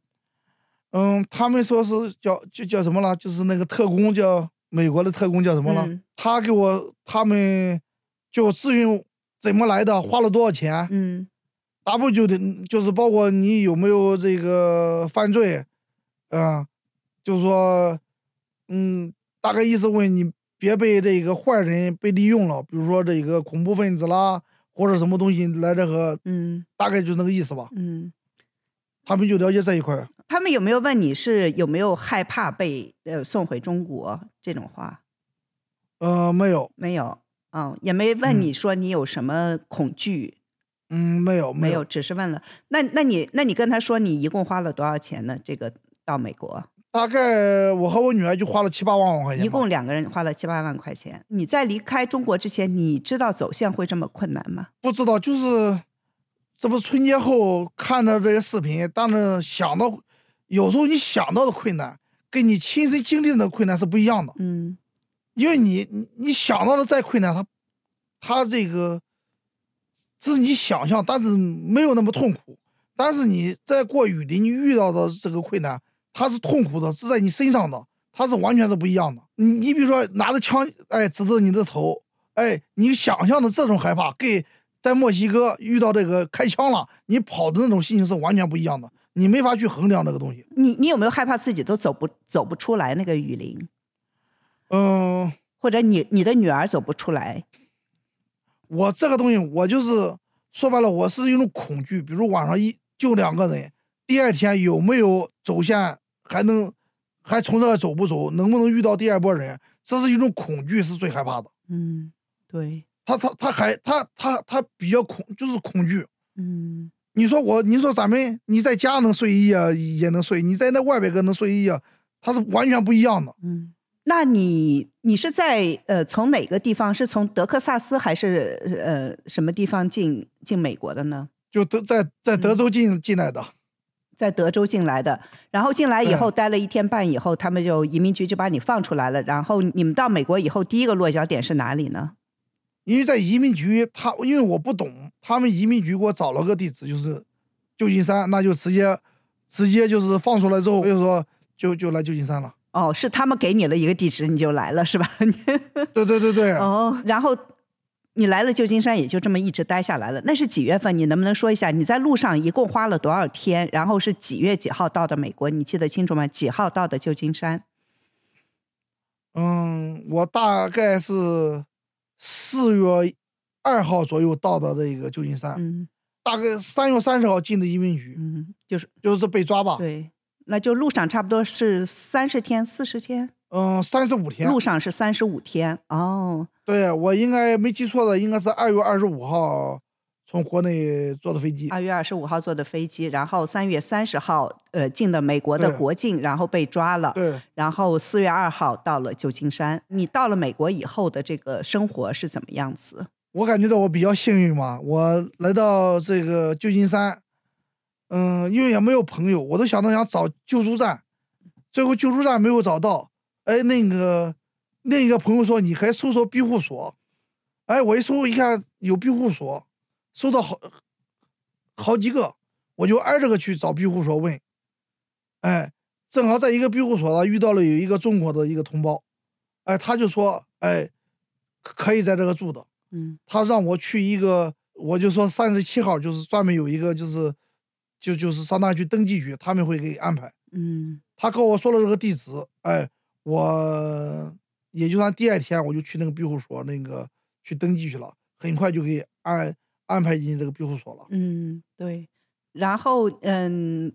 嗯，他们说是叫就叫什么了？就是那个特工叫美国的特工叫什么了？嗯他给我他们就咨询怎么来的，花了多少钱，嗯大部就得就是包括你有没有这个犯罪，啊、就是说嗯，大概意思问你别被这个坏人被利用了，比如说这个恐怖分子啦，或者什么东西来这个，嗯大概就那个意思吧。嗯，他们就了解这一块儿。他们有没有问你是有没有害怕被呃送回中国这种话？呃，没有，没有，嗯，也没问你说你有什么恐惧，嗯，没有，没有，只是问了。那那你那你跟他说你一共花了多少钱呢？这个到美国，大概我和我女儿就花了七八万块钱，一共两个人花了七八万块钱。你在离开中国之前，你知道走线会这么困难吗？不知道，就是这不春节后看到这些视频，但是想到有时候你想到的困难，跟你亲身经历的困难是不一样的。嗯因为你你你想到的再困难，它它这个这是你想象，但是没有那么痛苦。但是你在过雨林，你遇到的这个困难，它是痛苦的，是在你身上的，它是完全是不一样的。你你比如说拿着枪，哎，指着你的头，哎，你想象的这种害怕，跟在墨西哥遇到这个开枪了，你跑的那种心情是完全不一样的，你没法去衡量这个东西。你你有没有害怕自己都走不走不出来那个雨林，嗯、或者你你的女儿走不出来？我这个东西，我就是说白了，我是一种恐惧。比如晚上一就两个人，第二天有没有走线，还能还从这儿走不走，能不能遇到第二波人，这是一种恐惧，是最害怕的。嗯，对，他他他还他他他比较恐，就是恐惧。嗯你说我，你说咱们你在家能睡一夜也能睡，你在那外边搁能睡一夜，它是完全不一样的。嗯。那你你是在呃从哪个地方？是从德克萨斯还是呃什么地方进进美国的呢？就德在在德州进、进来的，在德州进来的，然后进来以后待了一天半以后，他们就移民局就把你放出来了。然后你们到美国以后，第一个落脚点是哪里呢？因为在移民局，他因为我不懂，他们移民局给我找了个地址，就是旧金山，那就直接直接就是放出来之后，我就说就就来旧金山了。哦，是他们给你了一个地址，你就来了是吧？<laughs> 对对对对，哦，然后你来了旧金山，也就这么一直待下来了。那是几月份？你能不能说一下你在路上一共花了多少天？然后是几月几号到的美国？你记得清楚吗？几号到的旧金山？嗯，我大概是四月二号左右到的这个旧金山，嗯大概三月三十号进的移民局，嗯，就是就是被抓吧。对，那就路上差不多是三十天、四十天。嗯，三十五天。路上是三十五天哦，对我应该没记错的，应该是二月二十五号从国内坐的飞机。二月二十五号坐的飞机，然后三月三十号呃进的美国的国境，然后被抓了，对，然后四月二号到了旧金山。你到了美国以后的这个生活是怎么样子？我感觉到我比较幸运嘛，我来到这个旧金山，嗯，因为也没有朋友，我都想着想找救助站，最后救助站没有找到。哎，那个另一个朋友说你可以搜索庇护所，哎，我一搜一看有庇护所，搜到好好几个，我就挨着个去找庇护所问，哎，正好在一个庇护所呢遇到了有一个中国的一个同胞，哎，他就说，哎，可以在这个住的。嗯他让我去一个，我就说三十七号，就是专门有一个，就是就就是上那去登记去，他们会给安排。嗯他跟我说了这个地址，哎，我也就算第二天我就去那个庇护所那个去登记去了，很快就给安安排进这个庇护所了。嗯，对。然后嗯，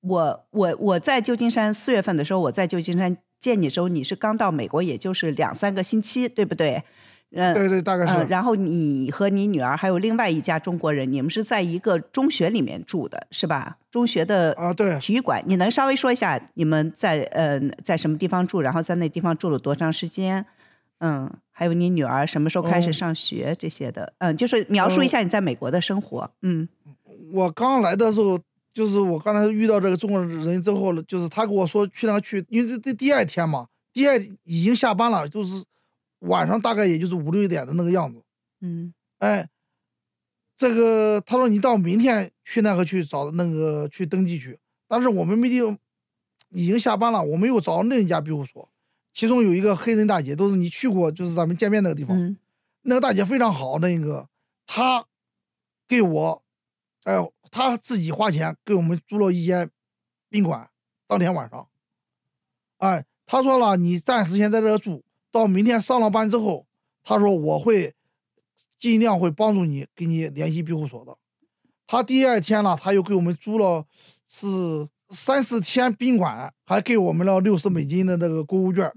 我我我在旧金山四月份的时候，我在旧金山见你的时候，你是刚到美国，也就是两三个星期，对不对？嗯、对对，大概是。呃，然后你和你女儿还有另外一家中国人，你们是在一个中学里面住的，是吧？中学的啊对体育馆，你能稍微说一下你们在呃在什么地方住，然后在那地方住了多长时间？嗯，还有你女儿什么时候开始嗯上学、这些的？嗯，就是描述一下你在美国的生活。嗯我刚来的时候，就是我刚才遇到这个中国人之后了，就是他跟我说去那去，因为这这第二天嘛，第二已经下班了，就是晚上大概也就是五六点的那个样子。嗯哎，这个他说你到明天去那个去找那个去登记去，但是我们没地方，已经下班了，我们又找另一家庇护所，其中有一个黑人大姐，都是你去过，就是咱们见面那个地方，嗯。那个大姐非常好，那个她给我，哎，她自己花钱给我们租了一间宾馆，当天晚上，哎，她说了，你暂时先在这住，到明天上了班之后，她说我会尽量会帮助你，给你联系庇护所的。她第二天呢，她又给我们租了是三四天宾馆，还给我们了六十美金的那个购物券，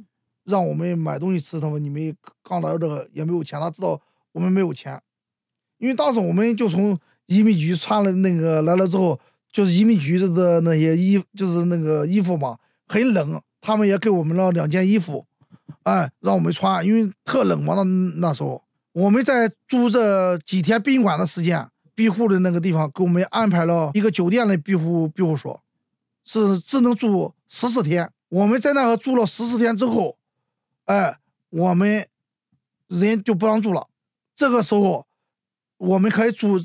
让我们买东西吃。他说你们刚来这个也没有钱，他知道我们没有钱，因为当时我们就从移民局穿了那个来了之后，就是移民局的那些衣，就是那个衣服嘛，很冷，他们也给我们了两件衣服，哎，让我们穿，因为特冷嘛。那那时候我们在住这几天宾馆的时间。庇护的那个地方给我们安排了一个酒店的庇护庇护所，是只能住十四天。我们在那个住了十四天之后，哎，我们人就不让住了。这个时候，我们可以住，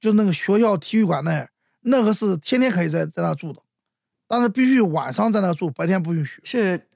就那个学校体育馆那，那个是天天可以在在那住的，但是必须晚上在那住，白天不允许。是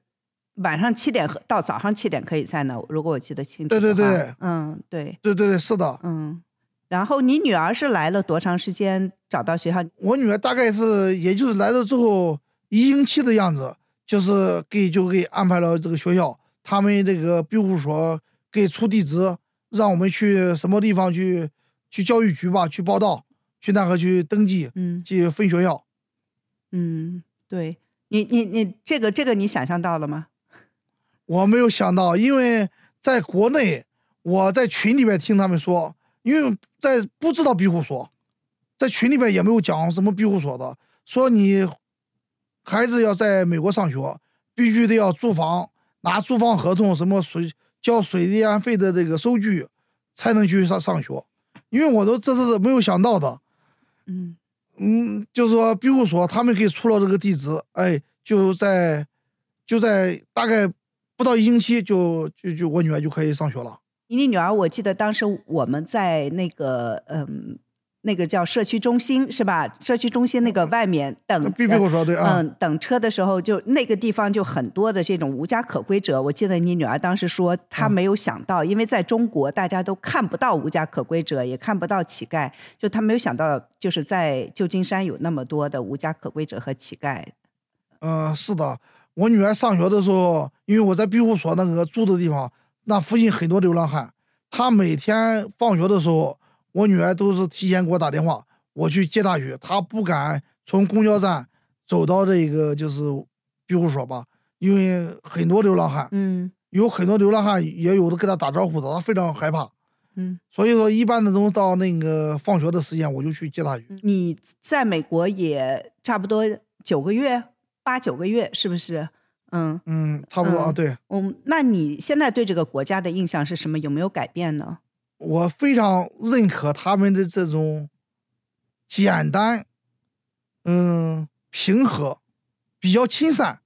晚上七点到早上七点可以在那，如果我记得清楚。对对对，嗯，对，对对对，是的，嗯。然后你女儿是来了多长时间找到学校？我女儿大概是也就是来了之后一星期的样子，就是给就给安排了这个学校，他们这个庇护所给出地址，让我们去什么地方去去教育局吧去报到，去那个去登记，嗯，去分学校。嗯，对你你你这个这个你想象到了吗？我没有想到，因为在国内我在群里面听他们说。因为在不知道庇护所，在群里边也没有讲什么庇护所的，说你孩子要在美国上学，必须得要租房，拿租房合同，什么水交水电费的这个收据，才能去上上学。因为我都这是没有想到的，嗯嗯，就是说庇护所他们给出了这个地址，哎，就在就在大概不到一星期，就就就我女儿就可以上学了。你女儿，我记得当时我们在那个嗯，那个叫社区中心是吧？社区中心那个外面等，必我说对啊。嗯，等车的时候，就那个地方就很多的这种无家可归者。我记得你女儿当时说，她没有想到，因为在中国大家都看不到无家可归者，也看不到乞丐，就她没有想到，就是在旧金山有那么多的无家可归者和乞丐。嗯，是的，我女儿上学的时候，因为我在庇护所那个住的地方。那附近很多流浪汉，他每天放学的时候，我女儿都是提前给我打电话，我去接她去。她不敢从公交站走到这个就是庇护所吧，因为很多流浪汉，嗯，有很多流浪汉也有的跟他打招呼的，他非常害怕，嗯，所以说一般的都到那个放学的时间，我就去接她去。你在美国也差不多九个月，八九个月，是不是？嗯嗯，差不多啊，对。嗯，那你现在对这个国家的印象是什么？有没有改变呢？我非常认可他们的这种简单，嗯，平和，比较亲善。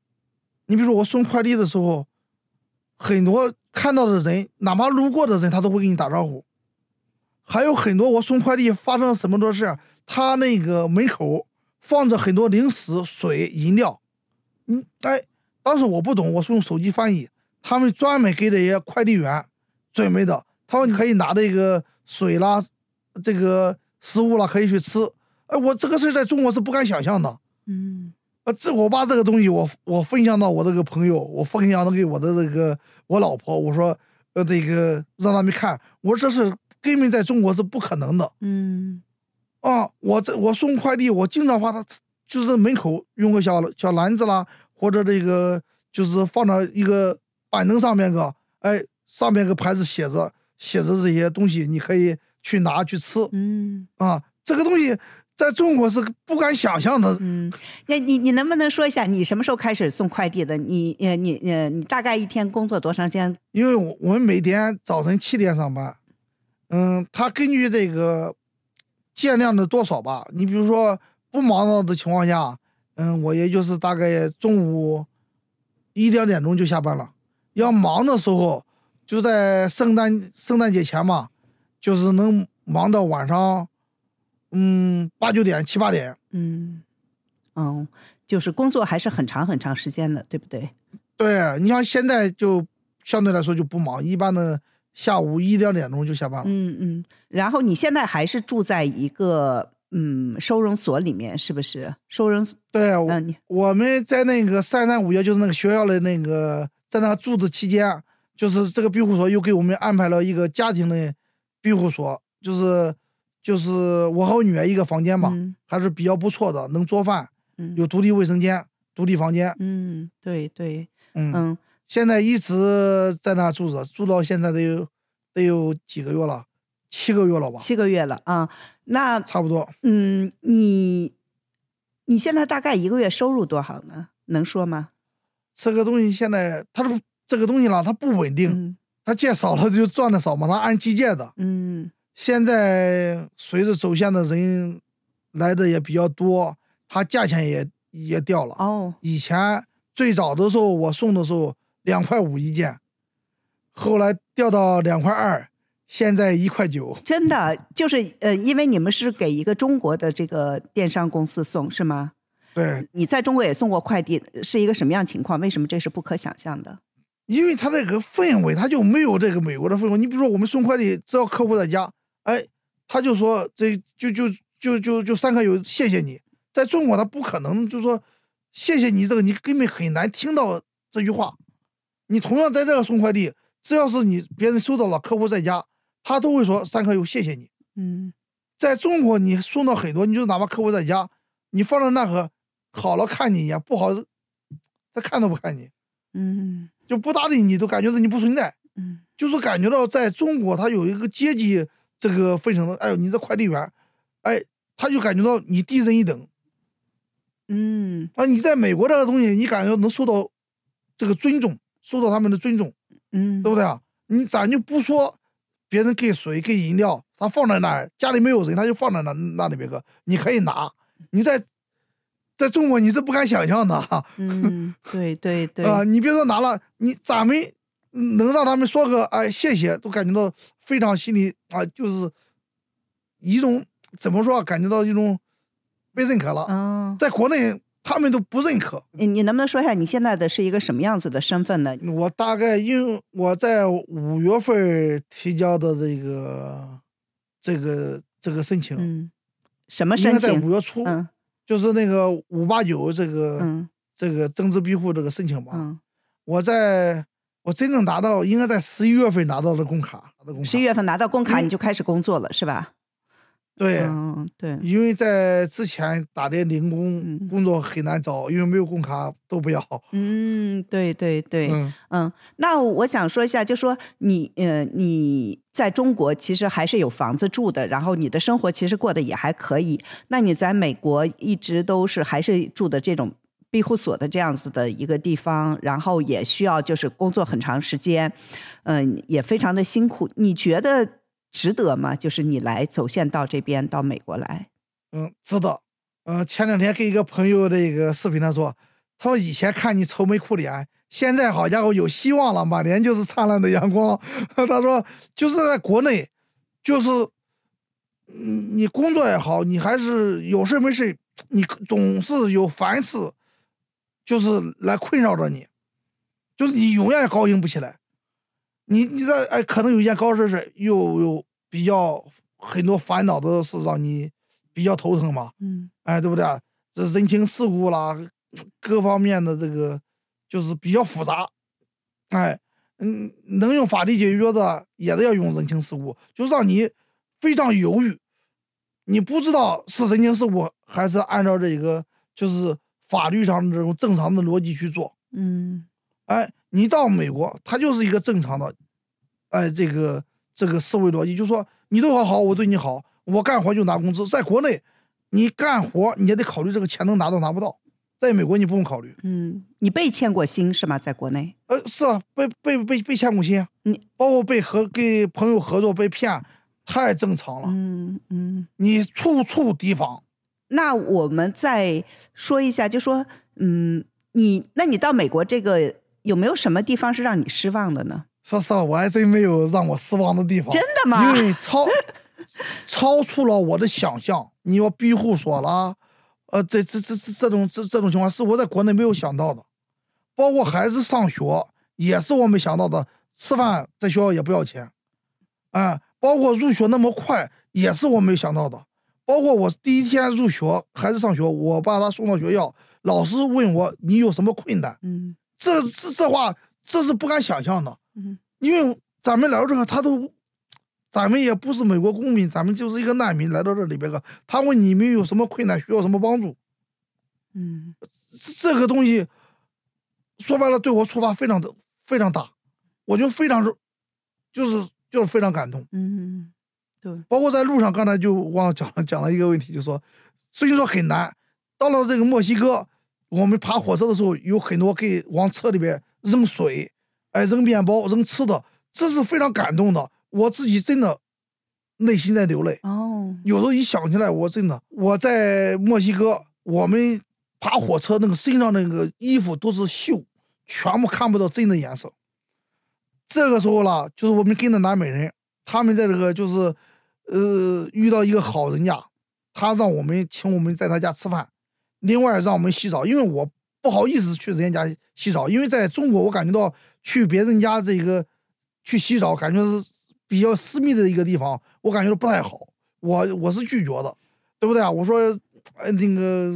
你比如说，我送快递的时候，很多看到的人，哪怕路过的人，他都会给你打招呼。还有很多我送快递发生了什么多事他那个门口放着很多零食、水、饮料，嗯，哎。当时我不懂，我是用手机翻译，他们专门给这些快递员准备的。他说你可以拿这个水啦，这个食物啦，可以去吃。哎，我这个事在中国是不敢想象的。嗯，啊，这我把这个东西我我分享到我这个朋友，我分享到给我的这个我老婆，我说呃这个让他们看，我说这是根本在中国是不可能的。嗯，啊，我这我送快递，我经常把它就是门口用个小小篮子啦。或者这个就是放到一个板凳上面个，哎，上面个牌子写着写着这些东西，你可以去拿去吃。嗯，啊，这个东西在中国是不敢想象的。嗯，那你你能不能说一下，你什么时候开始送快递的？你呃你呃你大概一天工作多长时间？因为我我们每天早晨七点上班，嗯，他根据这个件量的多少吧，你比如说不忙到的情况下。嗯，我也就是大概中午一两点钟就下班了。要忙的时候，就在圣诞圣诞节前嘛，就是能忙到晚上，嗯，八九点、七八点。嗯，嗯，就是工作还是很长很长时间的，对不对？对你像现在就相对来说就不忙，一般的下午一两点钟就下班了。嗯嗯。然后你现在还是住在一个嗯收容所里面，是不是？收容对，我嗯，我们在那个三三五幺，就是那个学校的那个，在那住的期间，就是这个庇护所又给我们安排了一个家庭的庇护所，就是就是我和我女儿一个房间嘛，嗯还是比较不错的，能做饭，嗯有独立卫生间、独立房间。嗯，对对，嗯，嗯现在一直在那住着，住到现在得有得有几个月了，七个月了吧，七个月了啊。那差不多。嗯，你你现在大概一个月收入多少呢？能说吗？这个东西现在它是这个东西啦，它不稳定，嗯它借少了就赚的少嘛，它按季借的。嗯现在随着走线的人来的也比较多，它价钱也也掉了。哦以前最早的时候我送的时候两块五一件，后来掉到两块二，现在一块九。真的就是呃，因为你们是给一个中国的这个电商公司送是吗？对，你在中国也送过快递，是一个什么样情况？为什么这是不可想象的？因为它这个氛围，它就没有这个美国的氛围。你比如说我们送快递，只要客户在家，哎，他就说这就就就就就三颗油，谢谢你。在中国，他不可能就说谢谢你这个，你根本很难听到这句话。你同样在这个送快递，只要是你别人收到了，客户在家，他都会说三颗油，谢谢你。嗯在中国，你送到很多，你就哪怕客户在家，你放在那个好了看你一眼，不好他看都不看你，嗯就不搭理你，都感觉到你不存在。嗯就是感觉到在中国，他有一个阶级这个分成的。哎呦，你这快递员，哎，他就感觉到你低人一等嗯啊。你在美国这个东西，你感觉能受到这个尊重，受到他们的尊重，嗯，对不对啊？你咱就不说别人给水给饮料，他放在那儿，家里没有人，他就放在那那里边个，你可以拿。你在在中国你是不敢想象的哈。嗯，对对对，<laughs> 啊，你别说拿了，你咱们能让他们说个哎谢谢，都感觉到非常心里啊，就是一种怎么说啊，感觉到一种被认可了。嗯，在国内他们都不认可。你你能不能说一下你现在的是一个什么样子的身份呢？我大概因为我在五月份提交的这个这个这个申请，嗯，什么申请？五月初，嗯就是那个五八九这个、嗯这个增值庇护这个申请吧。嗯，我在我真正拿到，应该在十一月份拿到的工卡。十一月份拿到工卡嗯你就开始工作了是吧？对，嗯对，因为在之前打的零工嗯工作很难找，因为没有工卡都不要。嗯对对对，嗯，嗯，那我想说一下，就说你呃你在中国其实还是有房子住的，然后你的生活其实过得也还可以。那你在美国一直都是还是住的这种庇护所的这样子的一个地方，然后也需要就是工作很长时间，嗯、也非常的辛苦。你觉得值得吗？就是你来走线到这边到美国来，嗯，知道。嗯，前两天跟一个朋友的一个视频，他说，他说以前看你愁眉苦脸，现在好家伙有希望了，满脸就是灿烂的阳光。<laughs> 他说，就是在国内，就是，嗯，你工作也好，你还是有事没事，你总是有烦事，就是来困扰着你，就是你永远高兴不起来。你你这哎，可能有一件高事是又有比较很多烦恼的事让你比较头疼嘛，嗯。哎，对不对？这人情世故啦，各方面的这个就是比较复杂，哎，嗯，能用法律解决的也得要用人情世故，就让你非常犹豫，你不知道是人情世故还是按照这个就是法律上的这种正常的逻辑去做。嗯。哎，你到美国，他就是一个正常的，哎，这个这个思维逻辑，就说你对我好，我对你好，我干活就拿工资。在国内，你干活你也得考虑这个钱能拿到拿不到，在美国你不用考虑。嗯，你被欠过薪是吗？在国内？呃，是啊，被被被被欠过薪，你包括被合跟朋友合作被骗，太正常了。嗯嗯。你处处提防，那我们再说一下，就说，嗯，你那你到美国这个有没有什么地方是让你失望的呢？说实话，我还真没有让我失望的地方。真的吗？因为超 <laughs> 超出了我的想象。你要庇护所啦，呃，这这这这这种这这种情况是我在国内没有想到的，包括孩子上学也是我没想到的，吃饭在学校也不要钱，啊、包括入学那么快也是我没想到的，包括我第一天入学，孩子上学，我把他送到学校，老师问我你有什么困难，嗯这这这话这是不敢想象的，嗯因为咱们来到这儿，他都，咱们也不是美国公民，咱们就是一个难民来到这里边个，他问你们有什么困难，需要什么帮助，嗯这这个东西，说白了对我触发非常的非常大，我就非常就是就是非常感动。嗯，对，包括在路上，刚才就忘了讲了讲了一个问题，就说虽然说很难，到了这个墨西哥，我们爬火车的时候，有很多给往车里边扔水，哎，扔面包，扔吃的，这是非常感动的。我自己真的内心在流泪，哦，有时候一想起来，我真的我在墨西哥，我们爬火车那个身上那个衣服都是锈，全部看不到真的颜色。这个时候了，就是我们跟着南美人，他们在这个就是，呃，遇到一个好人家，他让我们请我们在他家吃饭，另外让我们洗澡，因为我不好意思去人家家洗澡，因为在中国我感觉到去别人家这个去洗澡，感觉是比较私密的一个地方，我感觉到不太好，我我是拒绝的，对不对啊？我说，呃，那个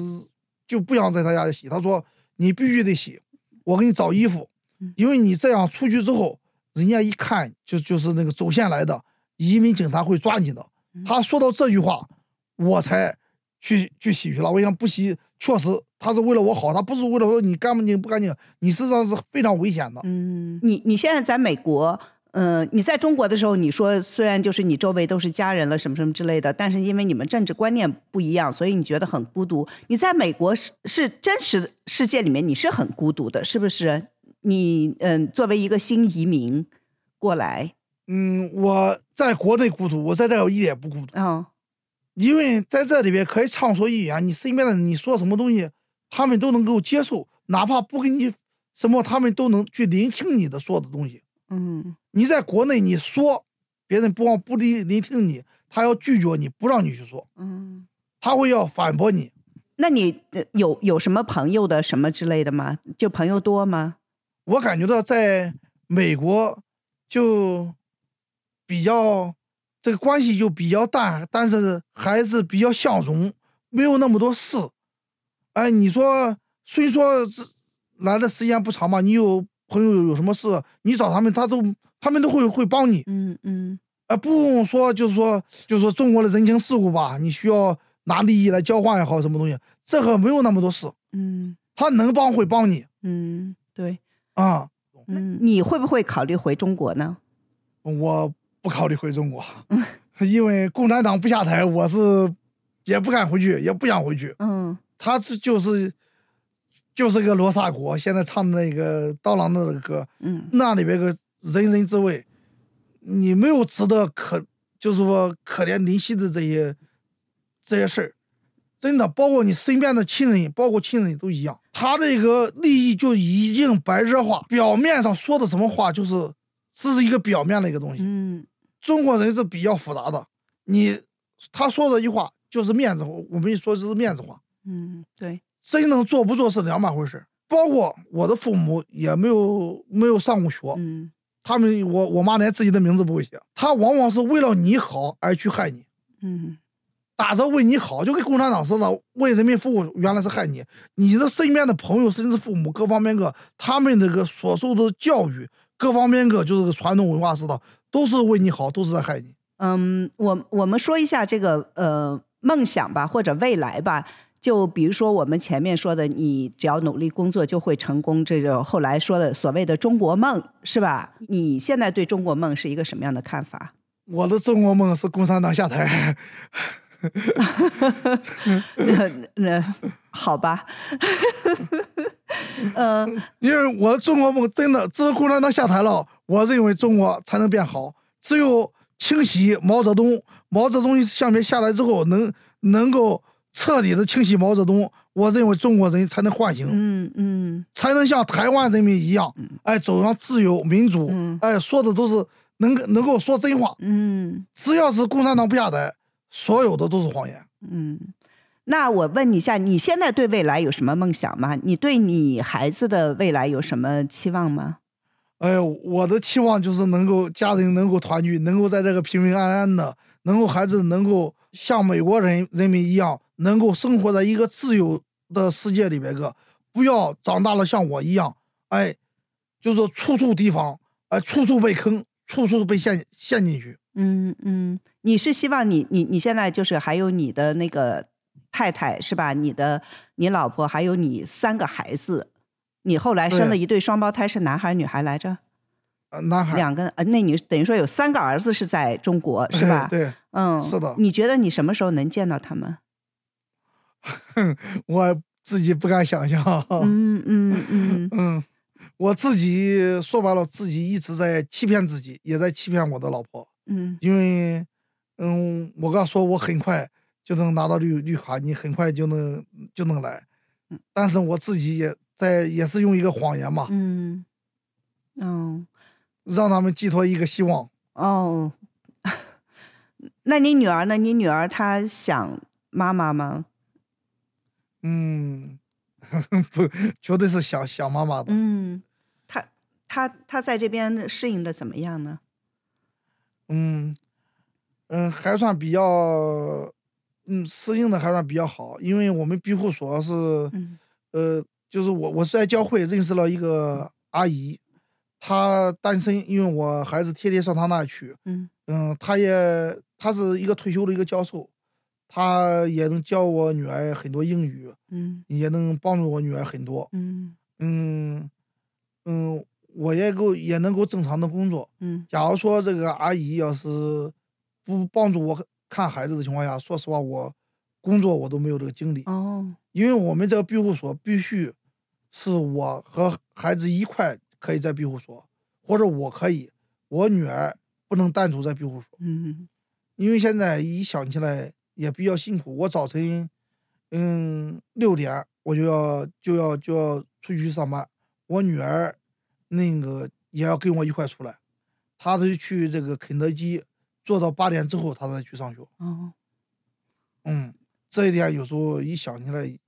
就不想在他家洗，他说你必须得洗，我给你找衣服，因为你这样出去之后，人家一看就就是那个走线来的移民警察会抓你的。他说到这句话，我才去去洗去了。我想不洗，确实他是为了我好，他不是为了说你干不净不干净，你实际上是非常危险的。嗯，你你现在在美国，嗯、你在中国的时候，你说虽然就是你周围都是家人了，什么什么之类的，但是因为你们政治观念不一样，所以你觉得很孤独。你在美国是是真实世界里面你是很孤独的，是不是？你嗯、作为一个新移民过来，嗯，我在国内孤独，我在这儿一点也不孤独，嗯因为在这里边可以畅所欲言，你身边的人你说什么东西，他们都能够接受，哪怕不给你什么，他们都能去聆听你的说的东西。嗯你在国内你说，别人不光不聆聆听你，他要拒绝你，不让你去说，嗯。他会要反驳你。那你呃有有什么朋友的什么之类的吗？就朋友多吗？我感觉到在美国就比较这个关系就比较淡，但是还是比较相容，没有那么多事。哎，你说虽说是来的时间不长吧，你有朋友有什么事，你找他们，他都他们都会会帮你。嗯嗯呃，不用说，就是说，就是说中国的人情世故吧，你需要拿利益来交换也好，什么东西，这个没有那么多事，嗯他能帮会帮你嗯，对。啊。嗯，你会不会考虑回中国呢？我不考虑回中国，因为共产党不下台，我是也不敢回去，也不想回去。嗯。他是就是就是个罗刹国，现在唱的那个刀郎的那个歌，嗯。那里边个人人自危，你没有值得可就是说可怜怜惜的这些这些事儿，真的，包括你身边的亲人，包括亲人都一样，他这个利益就已经白热化，表面上说的什么话就是这是一个表面的一个东西。嗯中国人是比较复杂的，你他说这句话就是面子话，我们说这是面子话，嗯，对，真正做不做是两码回事儿。包括我的父母也没有没有上过学，嗯。他们我我妈连自己的名字不会写，她往往是为了你好而去害你，嗯。打着为你好，就跟共产党似的，为人民服务，原来是害你。你的身边的朋友甚至父母各方面个，他们那个所受的教育各方面个，就是个传统文化似的，都是为你好，都是在害你。嗯，我我们说一下这个呃梦想吧，或者未来吧。就比如说我们前面说的，你只要努力工作就会成功，这就后来说的所谓的中国梦，是吧？你现在对中国梦是一个什么样的看法？我的中国梦是共产党下台。<laughs> 那那好吧，<laughs> 呃，因为我的中国梦真的，只有共产党下台了，我认为中国才能变好。只有清洗毛泽东，毛泽东下面下来之后，能能够彻底的清洗毛泽东，我认为中国人才能唤醒，嗯嗯才能像台湾人民一样，哎，走上自由民主，嗯哎，说的都是能能够说真话。嗯只要是共产党不下台，所有的都是谎言。嗯。那我问你一下，你现在对未来有什么梦想吗？你对你孩子的未来有什么期望吗？哎呦，我的期望就是能够家人能够团聚，能够在这个平平安安的，能够孩子能够像美国人人民一样，能够生活在一个自由的世界里边个，不要长大了像我一样，哎，就是处处提防，哎，处处被坑，处处被陷陷进去。嗯嗯，你是希望你你你现在就是还有你的那个太太是吧？你的你老婆还有你三个孩子，你后来生了一对双胞胎，是男孩女孩来着？呃，男孩两个呃，那你等于说有三个儿子是在中国 <laughs> 是吧？对，嗯，是的。你觉得你什么时候能见到他们？<laughs> 我自己不敢想象。<laughs> 嗯嗯嗯嗯，我自己说白了，自己一直在欺骗自己，也在欺骗我的老婆。嗯，因为，嗯，我刚说我很快就能拿到绿绿卡，你很快就能就能来，但是我自己也在也是用一个谎言嘛，嗯，哦，让他们寄托一个希望。哦，<laughs> 那你女儿呢？你女儿她想妈妈吗？嗯，<laughs> 不，绝对是想想妈妈的。嗯，她她她在这边适应的怎么样呢？嗯，嗯，还算比较，嗯，适应的还算比较好，因为我们庇护所是，呃，就是我我是在教会认识了一个阿姨，她单身，因为我孩子天天上她那去，嗯，嗯，她也她是一个退休的一个教授，她也能教我女儿很多英语，嗯，也能帮助我女儿很多，嗯，嗯，嗯。我也够也能够正常的工作，嗯，假如说这个阿姨要是不帮助我看孩子的情况下，说实话，我工作我都没有这个精力哦，因为我们这个庇护所必须是我和孩子一块可以在庇护所，或者我可以，我女儿不能单独在庇护所，嗯，因为现在一想起来也比较辛苦，我早晨嗯六点我就要就要就要出去上班，我女儿。那个也要跟我一块出来，她得去这个肯德基，做到八点之后，她才去上学。哦，嗯，这一点有时候一想起来，嗯，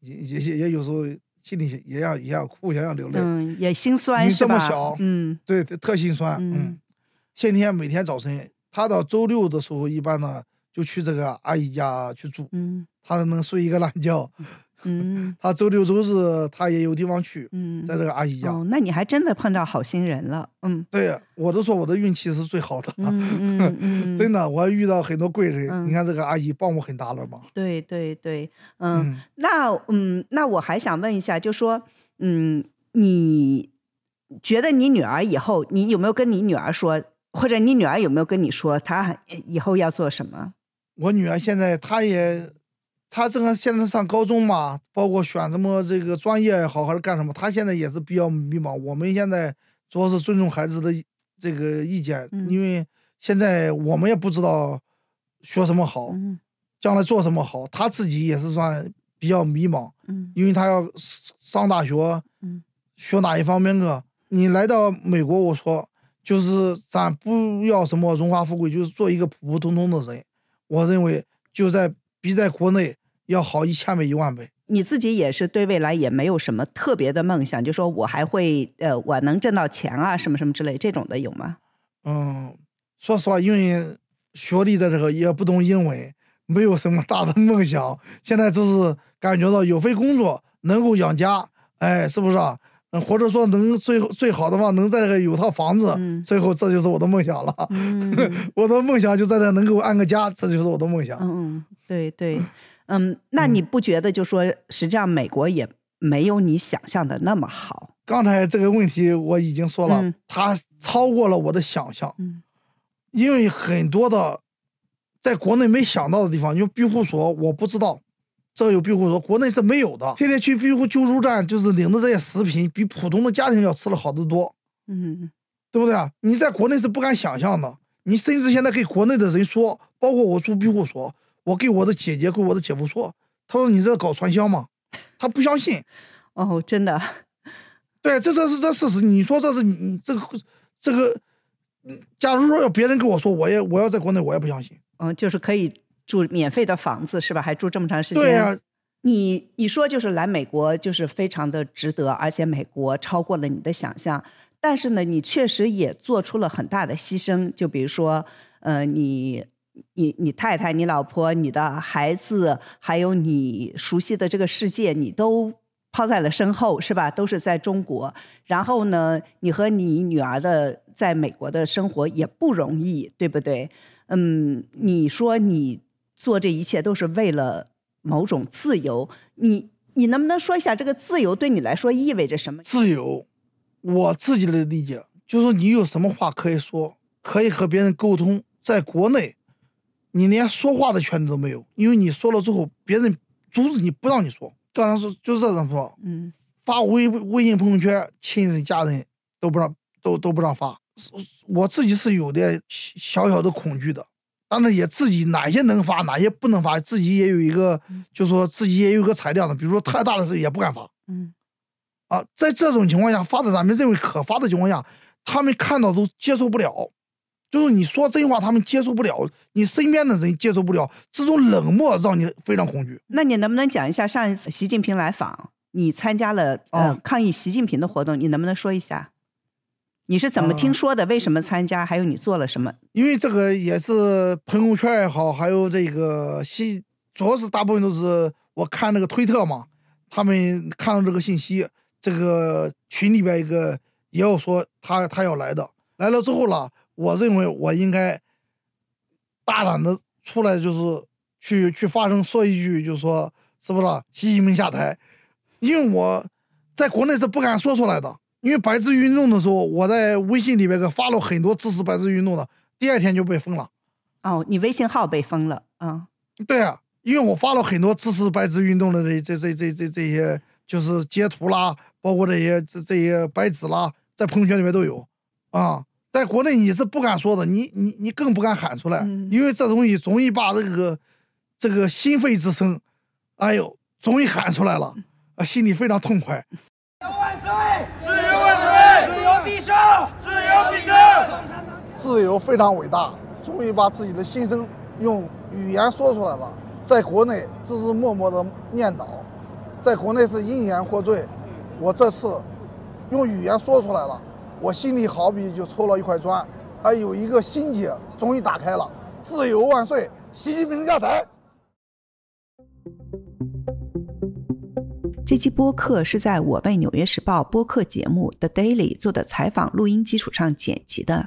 也也也也有时候心里也要也要哭，也要流泪。嗯，也心酸你这么小，嗯，对，特心酸。嗯，天天每天早晨，他到周六的时候，一般呢就去这个阿姨家去住。嗯，他能睡一个懒觉。嗯，他周六周日他也有地方去，嗯，在这个阿姨家。哦，那你还真的碰到好心人了，嗯，对呀，我都说我的运气是最好的，嗯嗯嗯，<laughs> 真的，我遇到很多贵人，你看这个阿姨帮我很大了嘛。对对对，嗯，那嗯，那我还想问一下，就说，嗯，你觉得你女儿以后，你有没有跟你女儿说，或者你女儿有没有跟你说，她以后要做什么？我女儿现在她也。他这个现在上高中嘛，包括选什么这个专业也好，还是干什么？他现在也是比较迷茫。我们现在主要是尊重孩子的这个意见，因为现在我们也不知道学什么好，将来做什么好。他自己也是算比较迷茫，因为他要上大学，学哪一方面的？你来到美国，我说就是咱不要什么荣华富贵，就是做一个普普通通的人。我认为就在比在国内。要好一千倍一万倍。你自己也是对未来也没有什么特别的梦想，就说我还会呃，我能挣到钱啊，什么什么之类这种的有吗？嗯，说实话，因为学历在这个也不懂英文，没有什么大的梦想。现在就是感觉到有份工作能够养家，哎，是不是啊？嗯，或者说能最最好的话能在这个有套房子，最后这就是我的梦想了。<laughs> 我的梦想就在这能够安个家，这就是我的梦想。嗯嗯，对对。嗯，那你不觉得就说实际上美国也没有你想象的那么好？刚才这个问题我已经说了，它超过了我的想象。嗯，因为很多的在国内没想到的地方，因为庇护所我不知道，这有庇护所国内是没有的。天天去庇护救助站，就是领的这些食品，比普通的家庭要吃的好得多。嗯，对不对啊？你在国内是不敢想象的，你甚至现在给国内的人说，包括我住庇护所。我给我的姐姐，给我的姐夫说，他说你这搞传销吗？他不相信。<laughs> 哦，真的。对，这这是这事实。你说这是你你这个这个，假如说要别人跟我说，我也我要在国内，我也不相信。嗯，就是可以住免费的房子是吧？还住这么长时间。对呀。你你说就是来美国就是非常的值得，而且美国超过了你的想象。但是呢，你确实也做出了很大的牺牲。就比如说，呃，你。你你太太、你老婆、你的孩子，还有你熟悉的这个世界，你都抛在了身后，是吧？都是在中国。然后呢，你和你女儿的在美国的生活也不容易，对不对？嗯，你说你做这一切都是为了某种自由，你你能不能说一下这个自由对你来说意味着什么？自由，我自己的理解就是你有什么话可以说，可以和别人沟通。在国内，你连说话的权利都没有，因为你说了之后，别人阻止你不让你说。当然是就是这种说，嗯，发微微信朋友圈，亲人家人都不让，都都不让发。我自己是有点小小的恐惧的，当然也自己哪些能发，哪些不能发，自己也有一个，就说自己也有个裁量的。比如说太大的事也不敢发，嗯，啊，在这种情况下发的咱们认为可发的情况下，他们看到都接受不了。就是你说真话，他们接受不了；你身边的人接受不了，这种冷漠让你非常恐惧。那你能不能讲一下上一次习近平来访，你参加了呃抗议习近平的活动，你能不能说一下？你是怎么听说的？为什么参加？还有你做了什么？因为这个也是朋友圈也好，还有这个信，主要是大部分都是我看那个推特嘛，他们看到这个信息，这个群里边一个也有说他他要来的，来了之后了。我认为我应该大胆的出来，就是去去发声，说一句，就是说，是不是习近平下台？因为我在国内是不敢说出来的，因为白纸运动的时候，我在微信里边给发了很多支持白纸运动的，第二天就被封了。哦，你微信号被封了啊？对啊，因为我发了很多支持白纸运动的这这这这这这些，就是截图啦，包括这些这这些白纸啦，在朋友圈里面都有啊。在国内你是不敢说的，你你你更不敢喊出来，因为这东西容易把这个这个心肺之声，哎呦，终于喊出来了，啊，心里非常痛快。万岁！自由万岁！自由必胜！自由必胜！自由非常伟大，终于把自己的心声用语言说出来了。在国内只是默默的念叨，在国内是因言获罪，我这次用语言说出来了。我心里好比就抽了一块砖，啊，有一个心结终于打开了。自由万岁，习近平下台。这期播客是在我为《纽约时报》播客节目《The Daily》做的采访录音基础上剪辑的。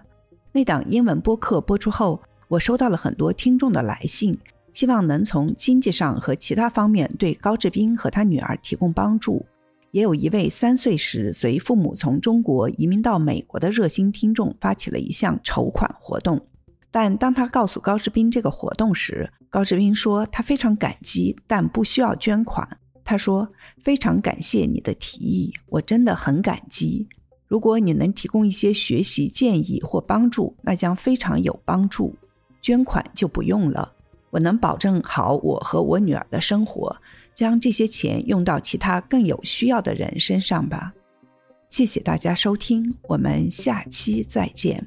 那档英文播客播出后，我收到了很多听众的来信，希望能从经济上和其他方面对高志斌和他女儿提供帮助。也有一位三岁时随父母从中国移民到美国的热心听众发起了一项筹款活动，但当他告诉高志斌这个活动时，高志斌说他非常感激，但不需要捐款。他说：“非常感谢你的提议，我真的很感激。如果你能提供一些学习建议或帮助，那将非常有帮助。捐款就不用了，我能保证好我和我女儿的生活。”将这些钱用到其他更有需要的人身上吧。谢谢大家收听我们下期再见。